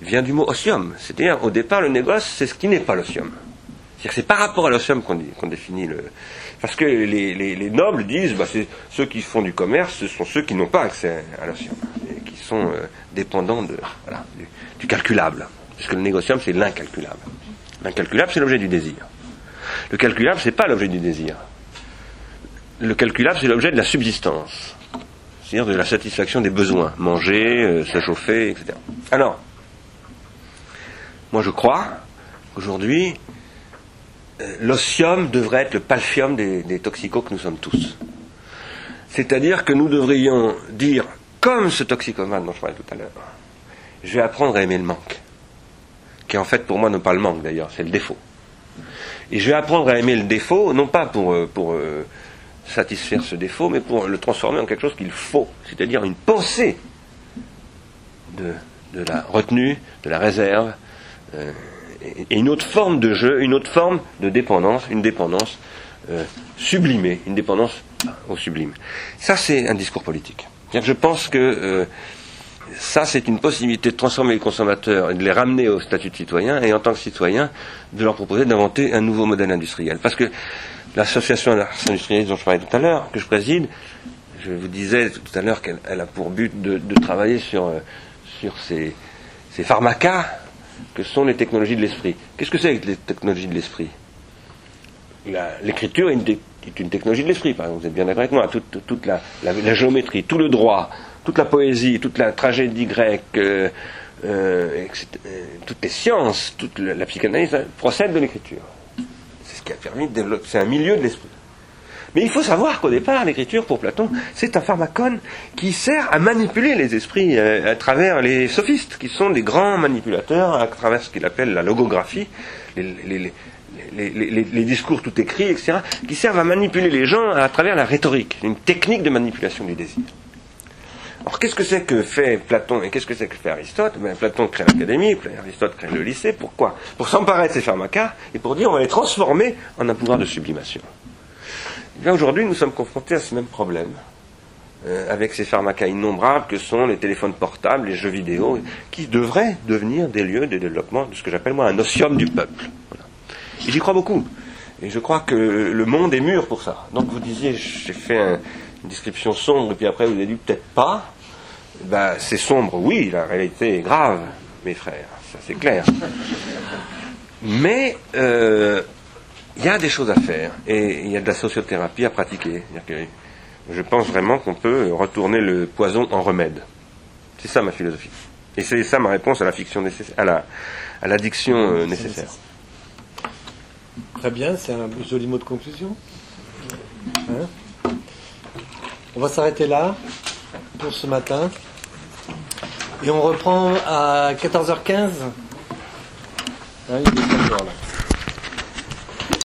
vient du mot osium. C'est-à-dire, au départ, le négoce, c'est ce qui n'est pas l'osium. C'est-à-dire que c'est par rapport à l'osium qu'on définit le. Parce que les, les- les nobles disent, bah, c'est ceux qui font du commerce, ce sont ceux qui n'ont pas accès à l'osium, et qui sont euh, dépendants de, voilà, du, du calculable. Parce le négocium, c'est l'incalculable. L'incalculable, c'est l'objet du désir. Le calculable, c'est pas l'objet du désir. Le calculable, c'est l'objet de la subsistance. C'est-à-dire de la satisfaction des besoins. Manger, euh, se chauffer, etc. Alors, moi je crois qu'aujourd'hui, l'otium devrait être le palfium des, des toxicos que nous sommes tous. C'est-à-dire que nous devrions dire, comme ce toxicomane dont je parlais tout à l'heure, je vais apprendre à aimer le manque, qui en fait pour moi n'est pas le manque d'ailleurs, c'est le défaut. Et je vais apprendre à aimer le défaut, non pas pour, euh, pour euh, satisfaire ce défaut, mais pour le transformer en quelque chose qu'il faut, c'est-à-dire une pensée de, de la retenue, de la réserve, euh, et, une autre forme de jeu, une autre forme de dépendance, une dépendance euh, sublimée, une dépendance au sublime. Ça, c'est un discours politique. Je pense que euh, ça, c'est une possibilité de transformer les consommateurs et de les ramener au statut de citoyen, et en tant que citoyen, de leur proposer d'inventer un nouveau modèle industriel. Parce que l'association industrielle dont je parlais tout à l'heure, que je préside, je vous disais tout à l'heure qu'elle elle a pour but de, de travailler sur, euh, ces, ces pharmacas que sont les technologies de l'esprit. Qu'est-ce que c'est que les technologies de l'esprit? L'écriture est une, technologie de l'esprit, par exemple, vous êtes bien d'accord avec moi. Toute, la, géométrie, tout le droit, toute la poésie, toute la tragédie grecque, euh, euh, euh, toutes les sciences, toute la, la psychanalyse hein, procèdent de l'écriture. C'est ce qui a permis de développer. C'est un milieu de l'esprit. Mais il faut savoir qu'au départ, l'écriture, pour Platon, c'est un pharmacone qui sert à manipuler les esprits euh, à travers les sophistes, qui sont des grands manipulateurs à travers ce qu'il appelle la logographie, les, discours tout écrits, etc., qui servent à manipuler les gens à travers la rhétorique, une technique de manipulation du désir. Alors qu'est-ce que c'est que fait Platon et qu'est-ce que c'est que fait Aristote? Ben, Platon crée l'académie, Aristote crée le lycée, pourquoi? Pour s'emparer de ces pharmacas et pour dire on va les transformer en un pouvoir de sublimation. Eh aujourd'hui, nous sommes confrontés à ce même problème. euh, avec ces pharmacas innombrables que sont les téléphones portables, les jeux vidéo, qui devraient devenir des lieux de développement de ce que j'appelle moi un osium du peuple. Et j'y crois beaucoup. Et je crois que le monde est mûr pour ça. Donc vous disiez, j'ai fait un- une description sombre, et puis après vous avez dit peut-être pas. Ben, c'est sombre, oui, la réalité est grave, mes frères, ça c'est clair. Mais euh, il y a des choses à faire, et il y a de la sociothérapie à pratiquer. Que je pense vraiment qu'on peut retourner le poison en remède. C'est ça ma philosophie. Et c'est ça ma réponse à la fiction nécessaire, à la à l'addiction euh, nécessaire. Très bien, c'est un joli mot de conclusion? Hein? On va s'arrêter là pour ce matin. Et on reprend à 14h15. Hein, il est 14 heures, là.